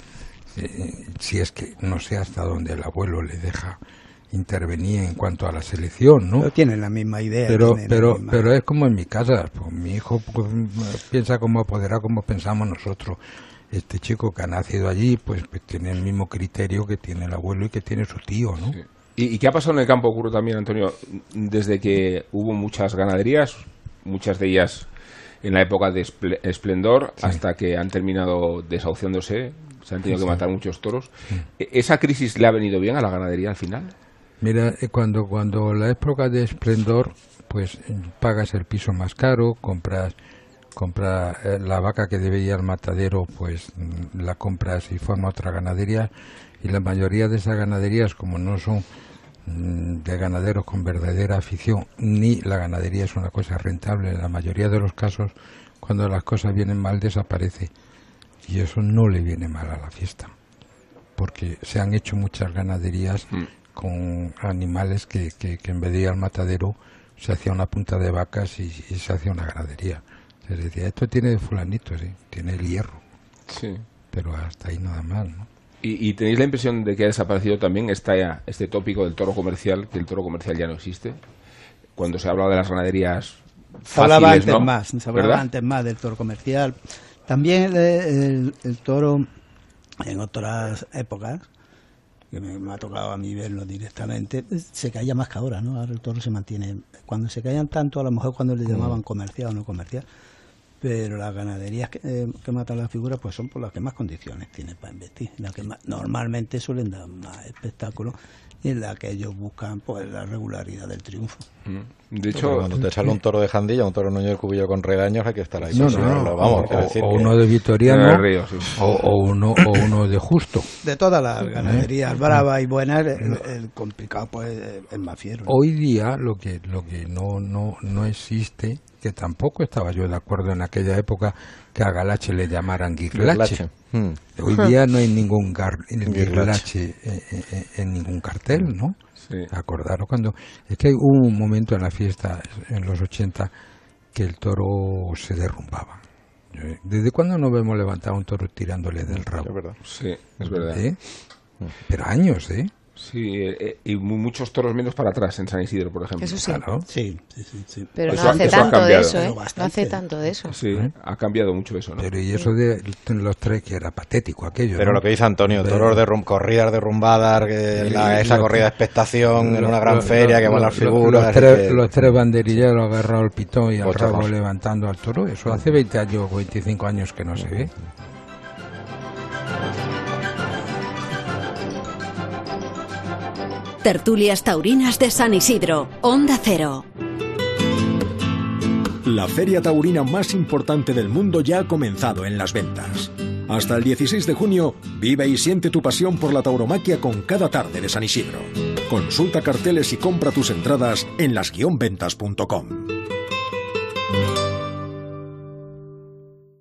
Speaker 13: eh, si es que no sé hasta dónde el abuelo le deja intervenir en cuanto a la selección, ¿no?
Speaker 6: Pero tienen la misma idea.
Speaker 13: pero pero
Speaker 6: misma-
Speaker 13: pero es como en mi casa pues, mi hijo pues, piensa como apoderado como pensamos nosotros este chico que ha nacido allí pues, pues tiene el mismo criterio que tiene el abuelo y que tiene su tío no
Speaker 2: ¿Y, y qué ha pasado en el campo curro también, Antonio? Desde que hubo muchas ganaderías, muchas de ellas en la época de esple- esplendor, hasta que han terminado desahuciándose, se han tenido
Speaker 13: Sí.
Speaker 2: que matar muchos toros. ¿E- ¿Esa crisis le ha venido bien a la ganadería al final?
Speaker 13: Mira, eh, cuando, cuando la época de esplendor, pues eh, pagas el piso más caro, compras compra eh, la vaca que debe ir al matadero, pues mm, la compras y forma otra ganadería. Y la mayoría de esas ganaderías, como no son mm, de ganaderos con verdadera afición, ni la ganadería es una cosa rentable, en la mayoría de los casos, cuando las cosas vienen mal, desaparece. Y eso no le viene mal a la fiesta porque se han hecho muchas ganaderías con animales que, que, que en vez de ir al matadero se hacía una punta de vacas y, y se hacía una ganadería. Se decía, esto tiene fulanito, sí, tiene el hierro,
Speaker 2: Sí.
Speaker 13: pero hasta ahí nada más, ¿no?
Speaker 2: ¿Y, y tenéis la impresión de que ha desaparecido también esta, este tópico del toro comercial, que el toro comercial ya no existe? Cuando se habla de las ganaderías
Speaker 6: Se hablaba
Speaker 2: fáciles,
Speaker 6: antes
Speaker 2: ¿no?
Speaker 6: más, se hablaba
Speaker 2: ¿Verdad?
Speaker 6: antes más del toro comercial. También el, el- el toro en otras épocas, que me, me ha tocado a mí verlo directamente, se caía más que ahora, ¿no? Ahora el toro se mantiene. Cuando se caían tanto, a lo mejor cuando le llamaban comercial o no comercial, pero las ganaderías que, eh, que matan las figuras pues son por las que más condiciones tienen para investir, las que más- normalmente suelen dar más espectáculo y en la que ellos buscan pues la regularidad del triunfo.
Speaker 2: Mm. De
Speaker 8: Pero
Speaker 2: hecho,
Speaker 8: cuando te *laughs* sale un toro de Jandilla, un toro Nuño del Cubillo con regaños, hay que estar ahí.
Speaker 13: No,
Speaker 8: para
Speaker 13: no,
Speaker 8: seguirlo, vamos,
Speaker 13: o,
Speaker 8: decir
Speaker 13: o
Speaker 8: que-
Speaker 13: uno de Vitoriano
Speaker 2: río, sí.
Speaker 13: o, o uno, o uno de Justo.
Speaker 6: De todas las ganaderías bravas y buenas, el, el complicado pues es más fiero. ¿no?
Speaker 13: Hoy día lo que lo que no no no existe, que tampoco estaba yo de acuerdo en aquella época que a Galache le llamaran guirlache.
Speaker 8: Hmm.
Speaker 13: Hoy día no hay ningún gar-
Speaker 8: Guirlache.
Speaker 13: eh, eh, eh, en ningún cartel, ¿no?
Speaker 2: Sí.
Speaker 13: Acordaros cuando es que hubo un momento en la fiesta en los 80 que el toro se derrumbaba. ¿Desde cuándo no vemos levantar un toro tirándole del rabo?
Speaker 8: Es verdad.
Speaker 2: sí, es verdad.
Speaker 13: ¿Eh? Pero años, ¿eh?
Speaker 2: Sí, eh, eh, y mu- muchos toros menos para atrás en San Isidro, por ejemplo.
Speaker 7: Eso sí.
Speaker 13: Claro.
Speaker 6: Sí, sí, sí, sí.
Speaker 7: Pero
Speaker 2: Eso
Speaker 7: no
Speaker 2: ha-
Speaker 7: hace
Speaker 2: eso ha
Speaker 7: tanto de eso, ¿eh? No hace tanto de eso.
Speaker 2: Sí, ha cambiado mucho eso, ¿no?
Speaker 13: Pero y eso de los tres que era patético aquello.
Speaker 8: Pero
Speaker 13: ¿no?
Speaker 8: lo que dice Antonio,
Speaker 13: Pero-
Speaker 8: toros de rum- corridas derrumbadas, la- esa corrida de expectación en una gran
Speaker 13: los-
Speaker 8: feria que van las figuras.
Speaker 13: Los tres,
Speaker 8: que-
Speaker 13: los tres banderilleros agarrados al pitón y al rabo levantando al toro. Eso hace 20 años o 25 años que no se ve.
Speaker 1: Tertulias Taurinas de San Isidro, Onda Cero.
Speaker 11: La feria taurina más importante del mundo ya ha comenzado en las ventas. Hasta el 16 de junio, vive y siente tu pasión por la tauromaquia con cada tarde de San Isidro. Consulta carteles y compra tus entradas en las-ventas.com.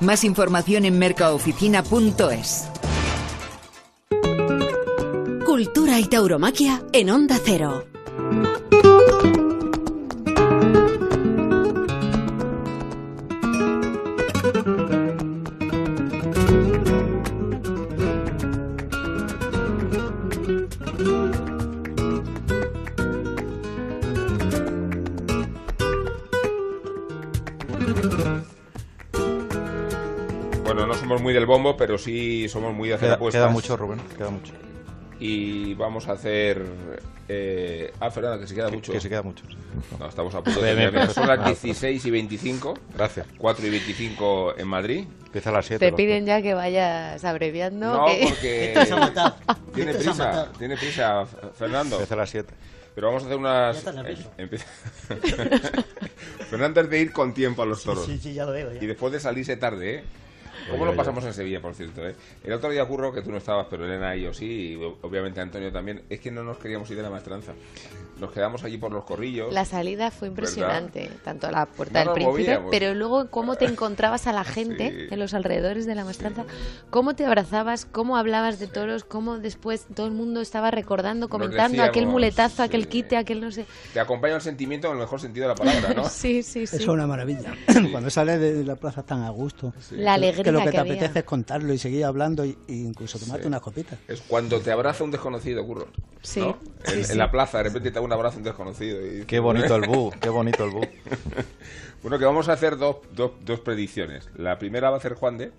Speaker 12: Más información en mercaoficina.es.
Speaker 1: Cultura y tauromaquia en Onda Cero.
Speaker 2: Muy del bombo, pero sí somos muy de hacer
Speaker 8: Queda,
Speaker 2: apuestas.
Speaker 8: queda mucho, Rubén, queda mucho.
Speaker 2: Y vamos a hacer... Eh... Ah, Fernanda, que se queda
Speaker 8: Que-
Speaker 2: mucho.
Speaker 8: que se queda mucho, sí.
Speaker 2: No, estamos a punto de terminar. Son las
Speaker 8: perfecto.
Speaker 2: 16 y 25.
Speaker 8: Gracias.
Speaker 2: 4 y 25 en Madrid.
Speaker 8: Empieza a las 7.
Speaker 7: Te piden ya que vayas abreviando.
Speaker 2: No,
Speaker 7: que-
Speaker 2: porque... *laughs* Tiene prisa, tiene prisa, Fernando.
Speaker 8: Empieza a las 7.
Speaker 2: Pero vamos a hacer unas...
Speaker 3: Ya estás.
Speaker 2: Eh, empieza- *laughs* Fernando es de ir con tiempo a los toros.
Speaker 3: Sí, sí, ya lo veo. ya.
Speaker 2: Y después de salirse tarde, ¿eh? ¿Cómo
Speaker 8: Oye,
Speaker 2: lo
Speaker 8: oye.
Speaker 2: pasamos en Sevilla, por cierto? ¿eh? El otro día ocurrió que tú no estabas, pero Elena y yo sí, y obviamente Antonio también. Es que no nos queríamos ir de la maestranza. Nos quedamos allí por los corrillos.
Speaker 7: La salida fue impresionante, tanto a la puerta
Speaker 2: No
Speaker 7: del príncipe,
Speaker 2: movíamos.
Speaker 7: pero luego cómo te encontrabas a la *laughs* gente
Speaker 2: Sí.
Speaker 7: en los alrededores de la maestranza, cómo te abrazabas, cómo hablabas de toros, cómo después todo el mundo estaba recordando, comentando aquel
Speaker 2: decíamos,
Speaker 7: muletazo,
Speaker 2: sí.
Speaker 7: aquel quite, aquel no sé.
Speaker 2: Te acompaña el sentimiento en el mejor sentido de la palabra, ¿no? *laughs*
Speaker 7: Sí, sí, sí.
Speaker 6: Eso es una maravilla. *clears throat* Cuando sales de la plaza tan a gusto.
Speaker 7: La alegría
Speaker 6: que lo que,
Speaker 7: que
Speaker 6: te
Speaker 7: había.
Speaker 6: apetece es contarlo y seguir hablando y incluso tomarte
Speaker 2: Sí.
Speaker 6: unas copitas.
Speaker 2: Es cuando te abraza un desconocido, curro.
Speaker 7: Sí,
Speaker 2: ¿no?
Speaker 7: sí,
Speaker 2: en,
Speaker 7: sí.
Speaker 2: en la plaza, de repente te da un abrazo un desconocido. Y...
Speaker 8: Qué bonito el bu, qué bonito el bu. *laughs*
Speaker 2: Bueno, que vamos a hacer dos, dos, dos predicciones. La primera va a hacer Juan de.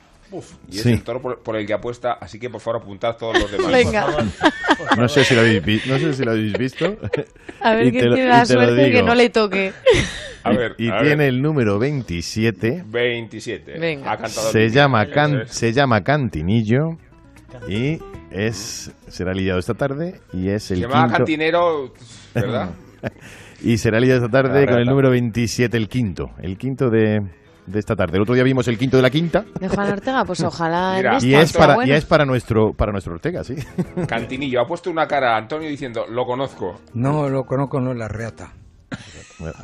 Speaker 2: Y es
Speaker 4: Sí.
Speaker 2: el toro por, por el que apuesta, así que por favor apuntad todos los demás.
Speaker 7: Venga. *laughs*
Speaker 4: No sé si lo habéis, vi- no sé si lo habéis visto.
Speaker 7: A ver
Speaker 4: Y te lo-
Speaker 7: tiene la suerte de que no le toque.
Speaker 2: A ver,
Speaker 4: Y
Speaker 2: a ver.
Speaker 4: tiene el número 27.
Speaker 2: 27.
Speaker 7: Venga.
Speaker 2: Ha
Speaker 4: Se llama, Can- se llama Cantinillo y es será lidiado esta tarde y es el
Speaker 2: Se llama
Speaker 4: quinto
Speaker 2: cantinero, ¿verdad? *laughs*
Speaker 4: y será lidiado esta tarde con el número 27, el quinto, el quinto de, de esta tarde. El otro día vimos el quinto de la quinta
Speaker 7: De Juan Ortega, pues ojalá. *laughs* en
Speaker 2: Mira,
Speaker 7: esta,
Speaker 4: y es para
Speaker 7: bueno.
Speaker 4: y es para nuestro para nuestro Ortega, sí. *laughs*
Speaker 2: Cantinillo. Ha puesto una cara a Antonio diciendo, lo conozco.
Speaker 13: No lo conozco, no es la reata.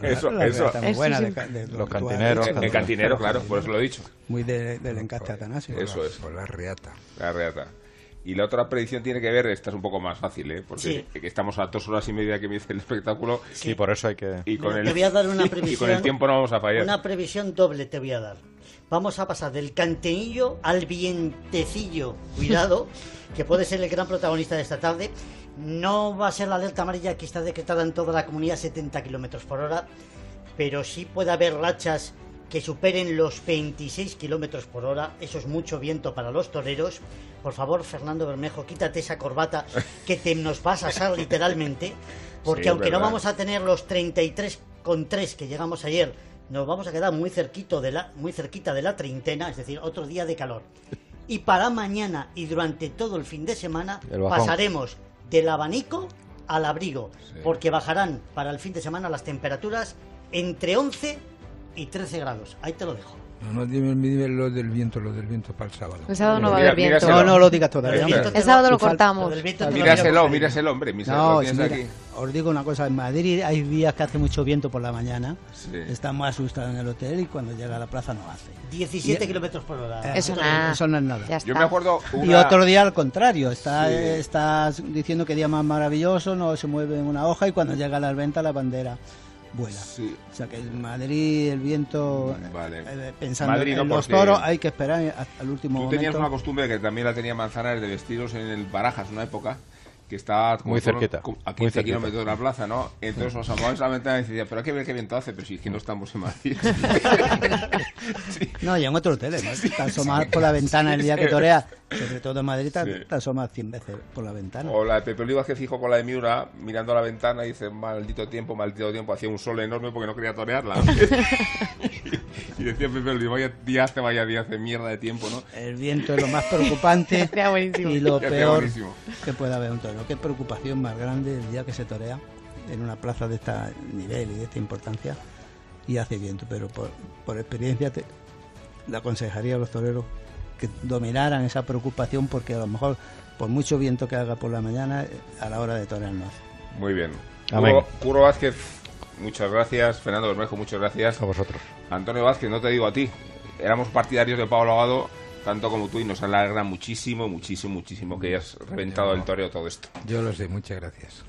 Speaker 2: Eso,
Speaker 6: La
Speaker 2: eso.
Speaker 6: muy
Speaker 7: Eso
Speaker 6: buena
Speaker 7: sí.
Speaker 6: de de
Speaker 8: Los cantineros,
Speaker 6: dicho.
Speaker 2: El, el cantinero, claro, por eso lo he dicho.
Speaker 6: Muy de- del encaste Atanasio.
Speaker 2: Eso es.
Speaker 13: Por la reata.
Speaker 2: La reata. Y la otra predicción tiene que ver, esta es un poco más fácil, ¿eh? Porque
Speaker 3: Sí.
Speaker 2: estamos a dos horas y media que me dice el espectáculo
Speaker 8: Sí, por eso hay que...
Speaker 2: y con,
Speaker 3: Mira,
Speaker 2: el,
Speaker 3: te voy a dar una *laughs*
Speaker 2: y
Speaker 3: previsión.
Speaker 2: con el tiempo no vamos a fallar.
Speaker 3: Una previsión doble te voy a dar. Vamos a pasar del cantenillo al vientecillo. Cuidado, *laughs* que puede ser el gran protagonista de esta tarde. No va a ser la alerta amarilla que está decretada en toda la comunidad 70 kilómetros por hora, pero sí puede haber rachas que superen los 26 kilómetros por hora. Eso es mucho viento para los toreros. Por favor, Fernando Bermejo, quítate esa corbata *laughs* que te nos vas a asar literalmente. Porque
Speaker 2: Sí,
Speaker 3: aunque no vamos a tener los 33,3 que llegamos ayer, nos vamos a quedar muy cerquito de la, muy cerquita de la treintena, es decir, otro día de calor. *laughs* Y para mañana y durante todo el fin de semana pasaremos del abanico al abrigo, porque bajarán para el fin de semana las temperaturas entre 11 y 13 grados. Ahí te lo dejo.
Speaker 13: No, no, dime, dime lo del viento, lo del viento para el sábado.
Speaker 7: El sábado no va a haber viento.
Speaker 2: míraselo.
Speaker 6: No, no lo digas todavía.
Speaker 3: El
Speaker 7: sábado lo cortamos.
Speaker 3: lo
Speaker 2: Míraselo, míraselo, hombre. Míraselo,
Speaker 6: No,
Speaker 2: lo
Speaker 6: si mira,
Speaker 2: aquí.
Speaker 6: os digo una cosa, en Madrid hay días que hace mucho viento por la mañana,
Speaker 2: Sí.
Speaker 6: estamos asustados en el hotel y cuando llega a la plaza no hace.
Speaker 3: 17
Speaker 6: Y-
Speaker 3: kilómetros por hora.
Speaker 6: Eh,
Speaker 7: Eso nada.
Speaker 6: Eso no es nada.
Speaker 2: Yo me acuerdo
Speaker 6: Y otro día al contrario, está,
Speaker 2: Sí.
Speaker 6: estás diciendo que día más maravilloso, no se mueve una hoja y cuando llega a las ventas la bandera vuela.
Speaker 2: Sí.
Speaker 6: O sea que en Madrid el viento,
Speaker 2: Vale.
Speaker 6: eh, pensando
Speaker 2: Madrid no,
Speaker 6: los toros, hay que esperar hasta el último
Speaker 2: Tú tenías
Speaker 6: momento.
Speaker 2: una costumbre que también la tenía Manzanares de vestiros en el Barajas una época que está como
Speaker 8: Muy cerquita,
Speaker 2: como a
Speaker 8: muy
Speaker 2: 15
Speaker 8: cerquita.
Speaker 2: kilómetros de la plaza, ¿no? Entonces nos asomábamos a la ventana y decía, pero hay que ver qué viento hace, pero si es que no estamos en Madrid. *laughs*
Speaker 6: No, y en otros hoteles, ¿no? Te asomas por la ventana el día que toreas, sobre todo en Madrid, te,
Speaker 2: Sí.
Speaker 6: te asomas 100 veces por la ventana.
Speaker 2: o la de Pepe Olivas que fijo con la de Miura, mirando a la ventana y dice, maldito tiempo, maldito tiempo, hacía un sol enorme porque no quería torearla. *laughs* *laughs* Y decía Pepe, el vaya día hace, vaya día hace mierda de tiempo, ¿no?
Speaker 6: El viento es lo más preocupante *laughs* y lo peor que puede haber un toro. Qué preocupación más grande el día que se torea en una plaza de este nivel y de esta importancia y hace viento, pero por, por experiencia te, le aconsejaría a los toreros que dominaran esa preocupación porque a lo mejor por mucho viento que haga por la mañana a la hora de torear no.
Speaker 2: Muy bien.
Speaker 4: Amén.
Speaker 2: Curro, Vázquez, muchas gracias. Fernando Bermejo, muchas gracias.
Speaker 8: A vosotros.
Speaker 2: Antonio Vázquez, no te digo a ti. Éramos partidarios de Pablo Abado, tanto como tú, y nos alegra muchísimo, muchísimo, muchísimo que hayas reventado el toreo todo esto.
Speaker 13: Yo lo sé, muchas gracias.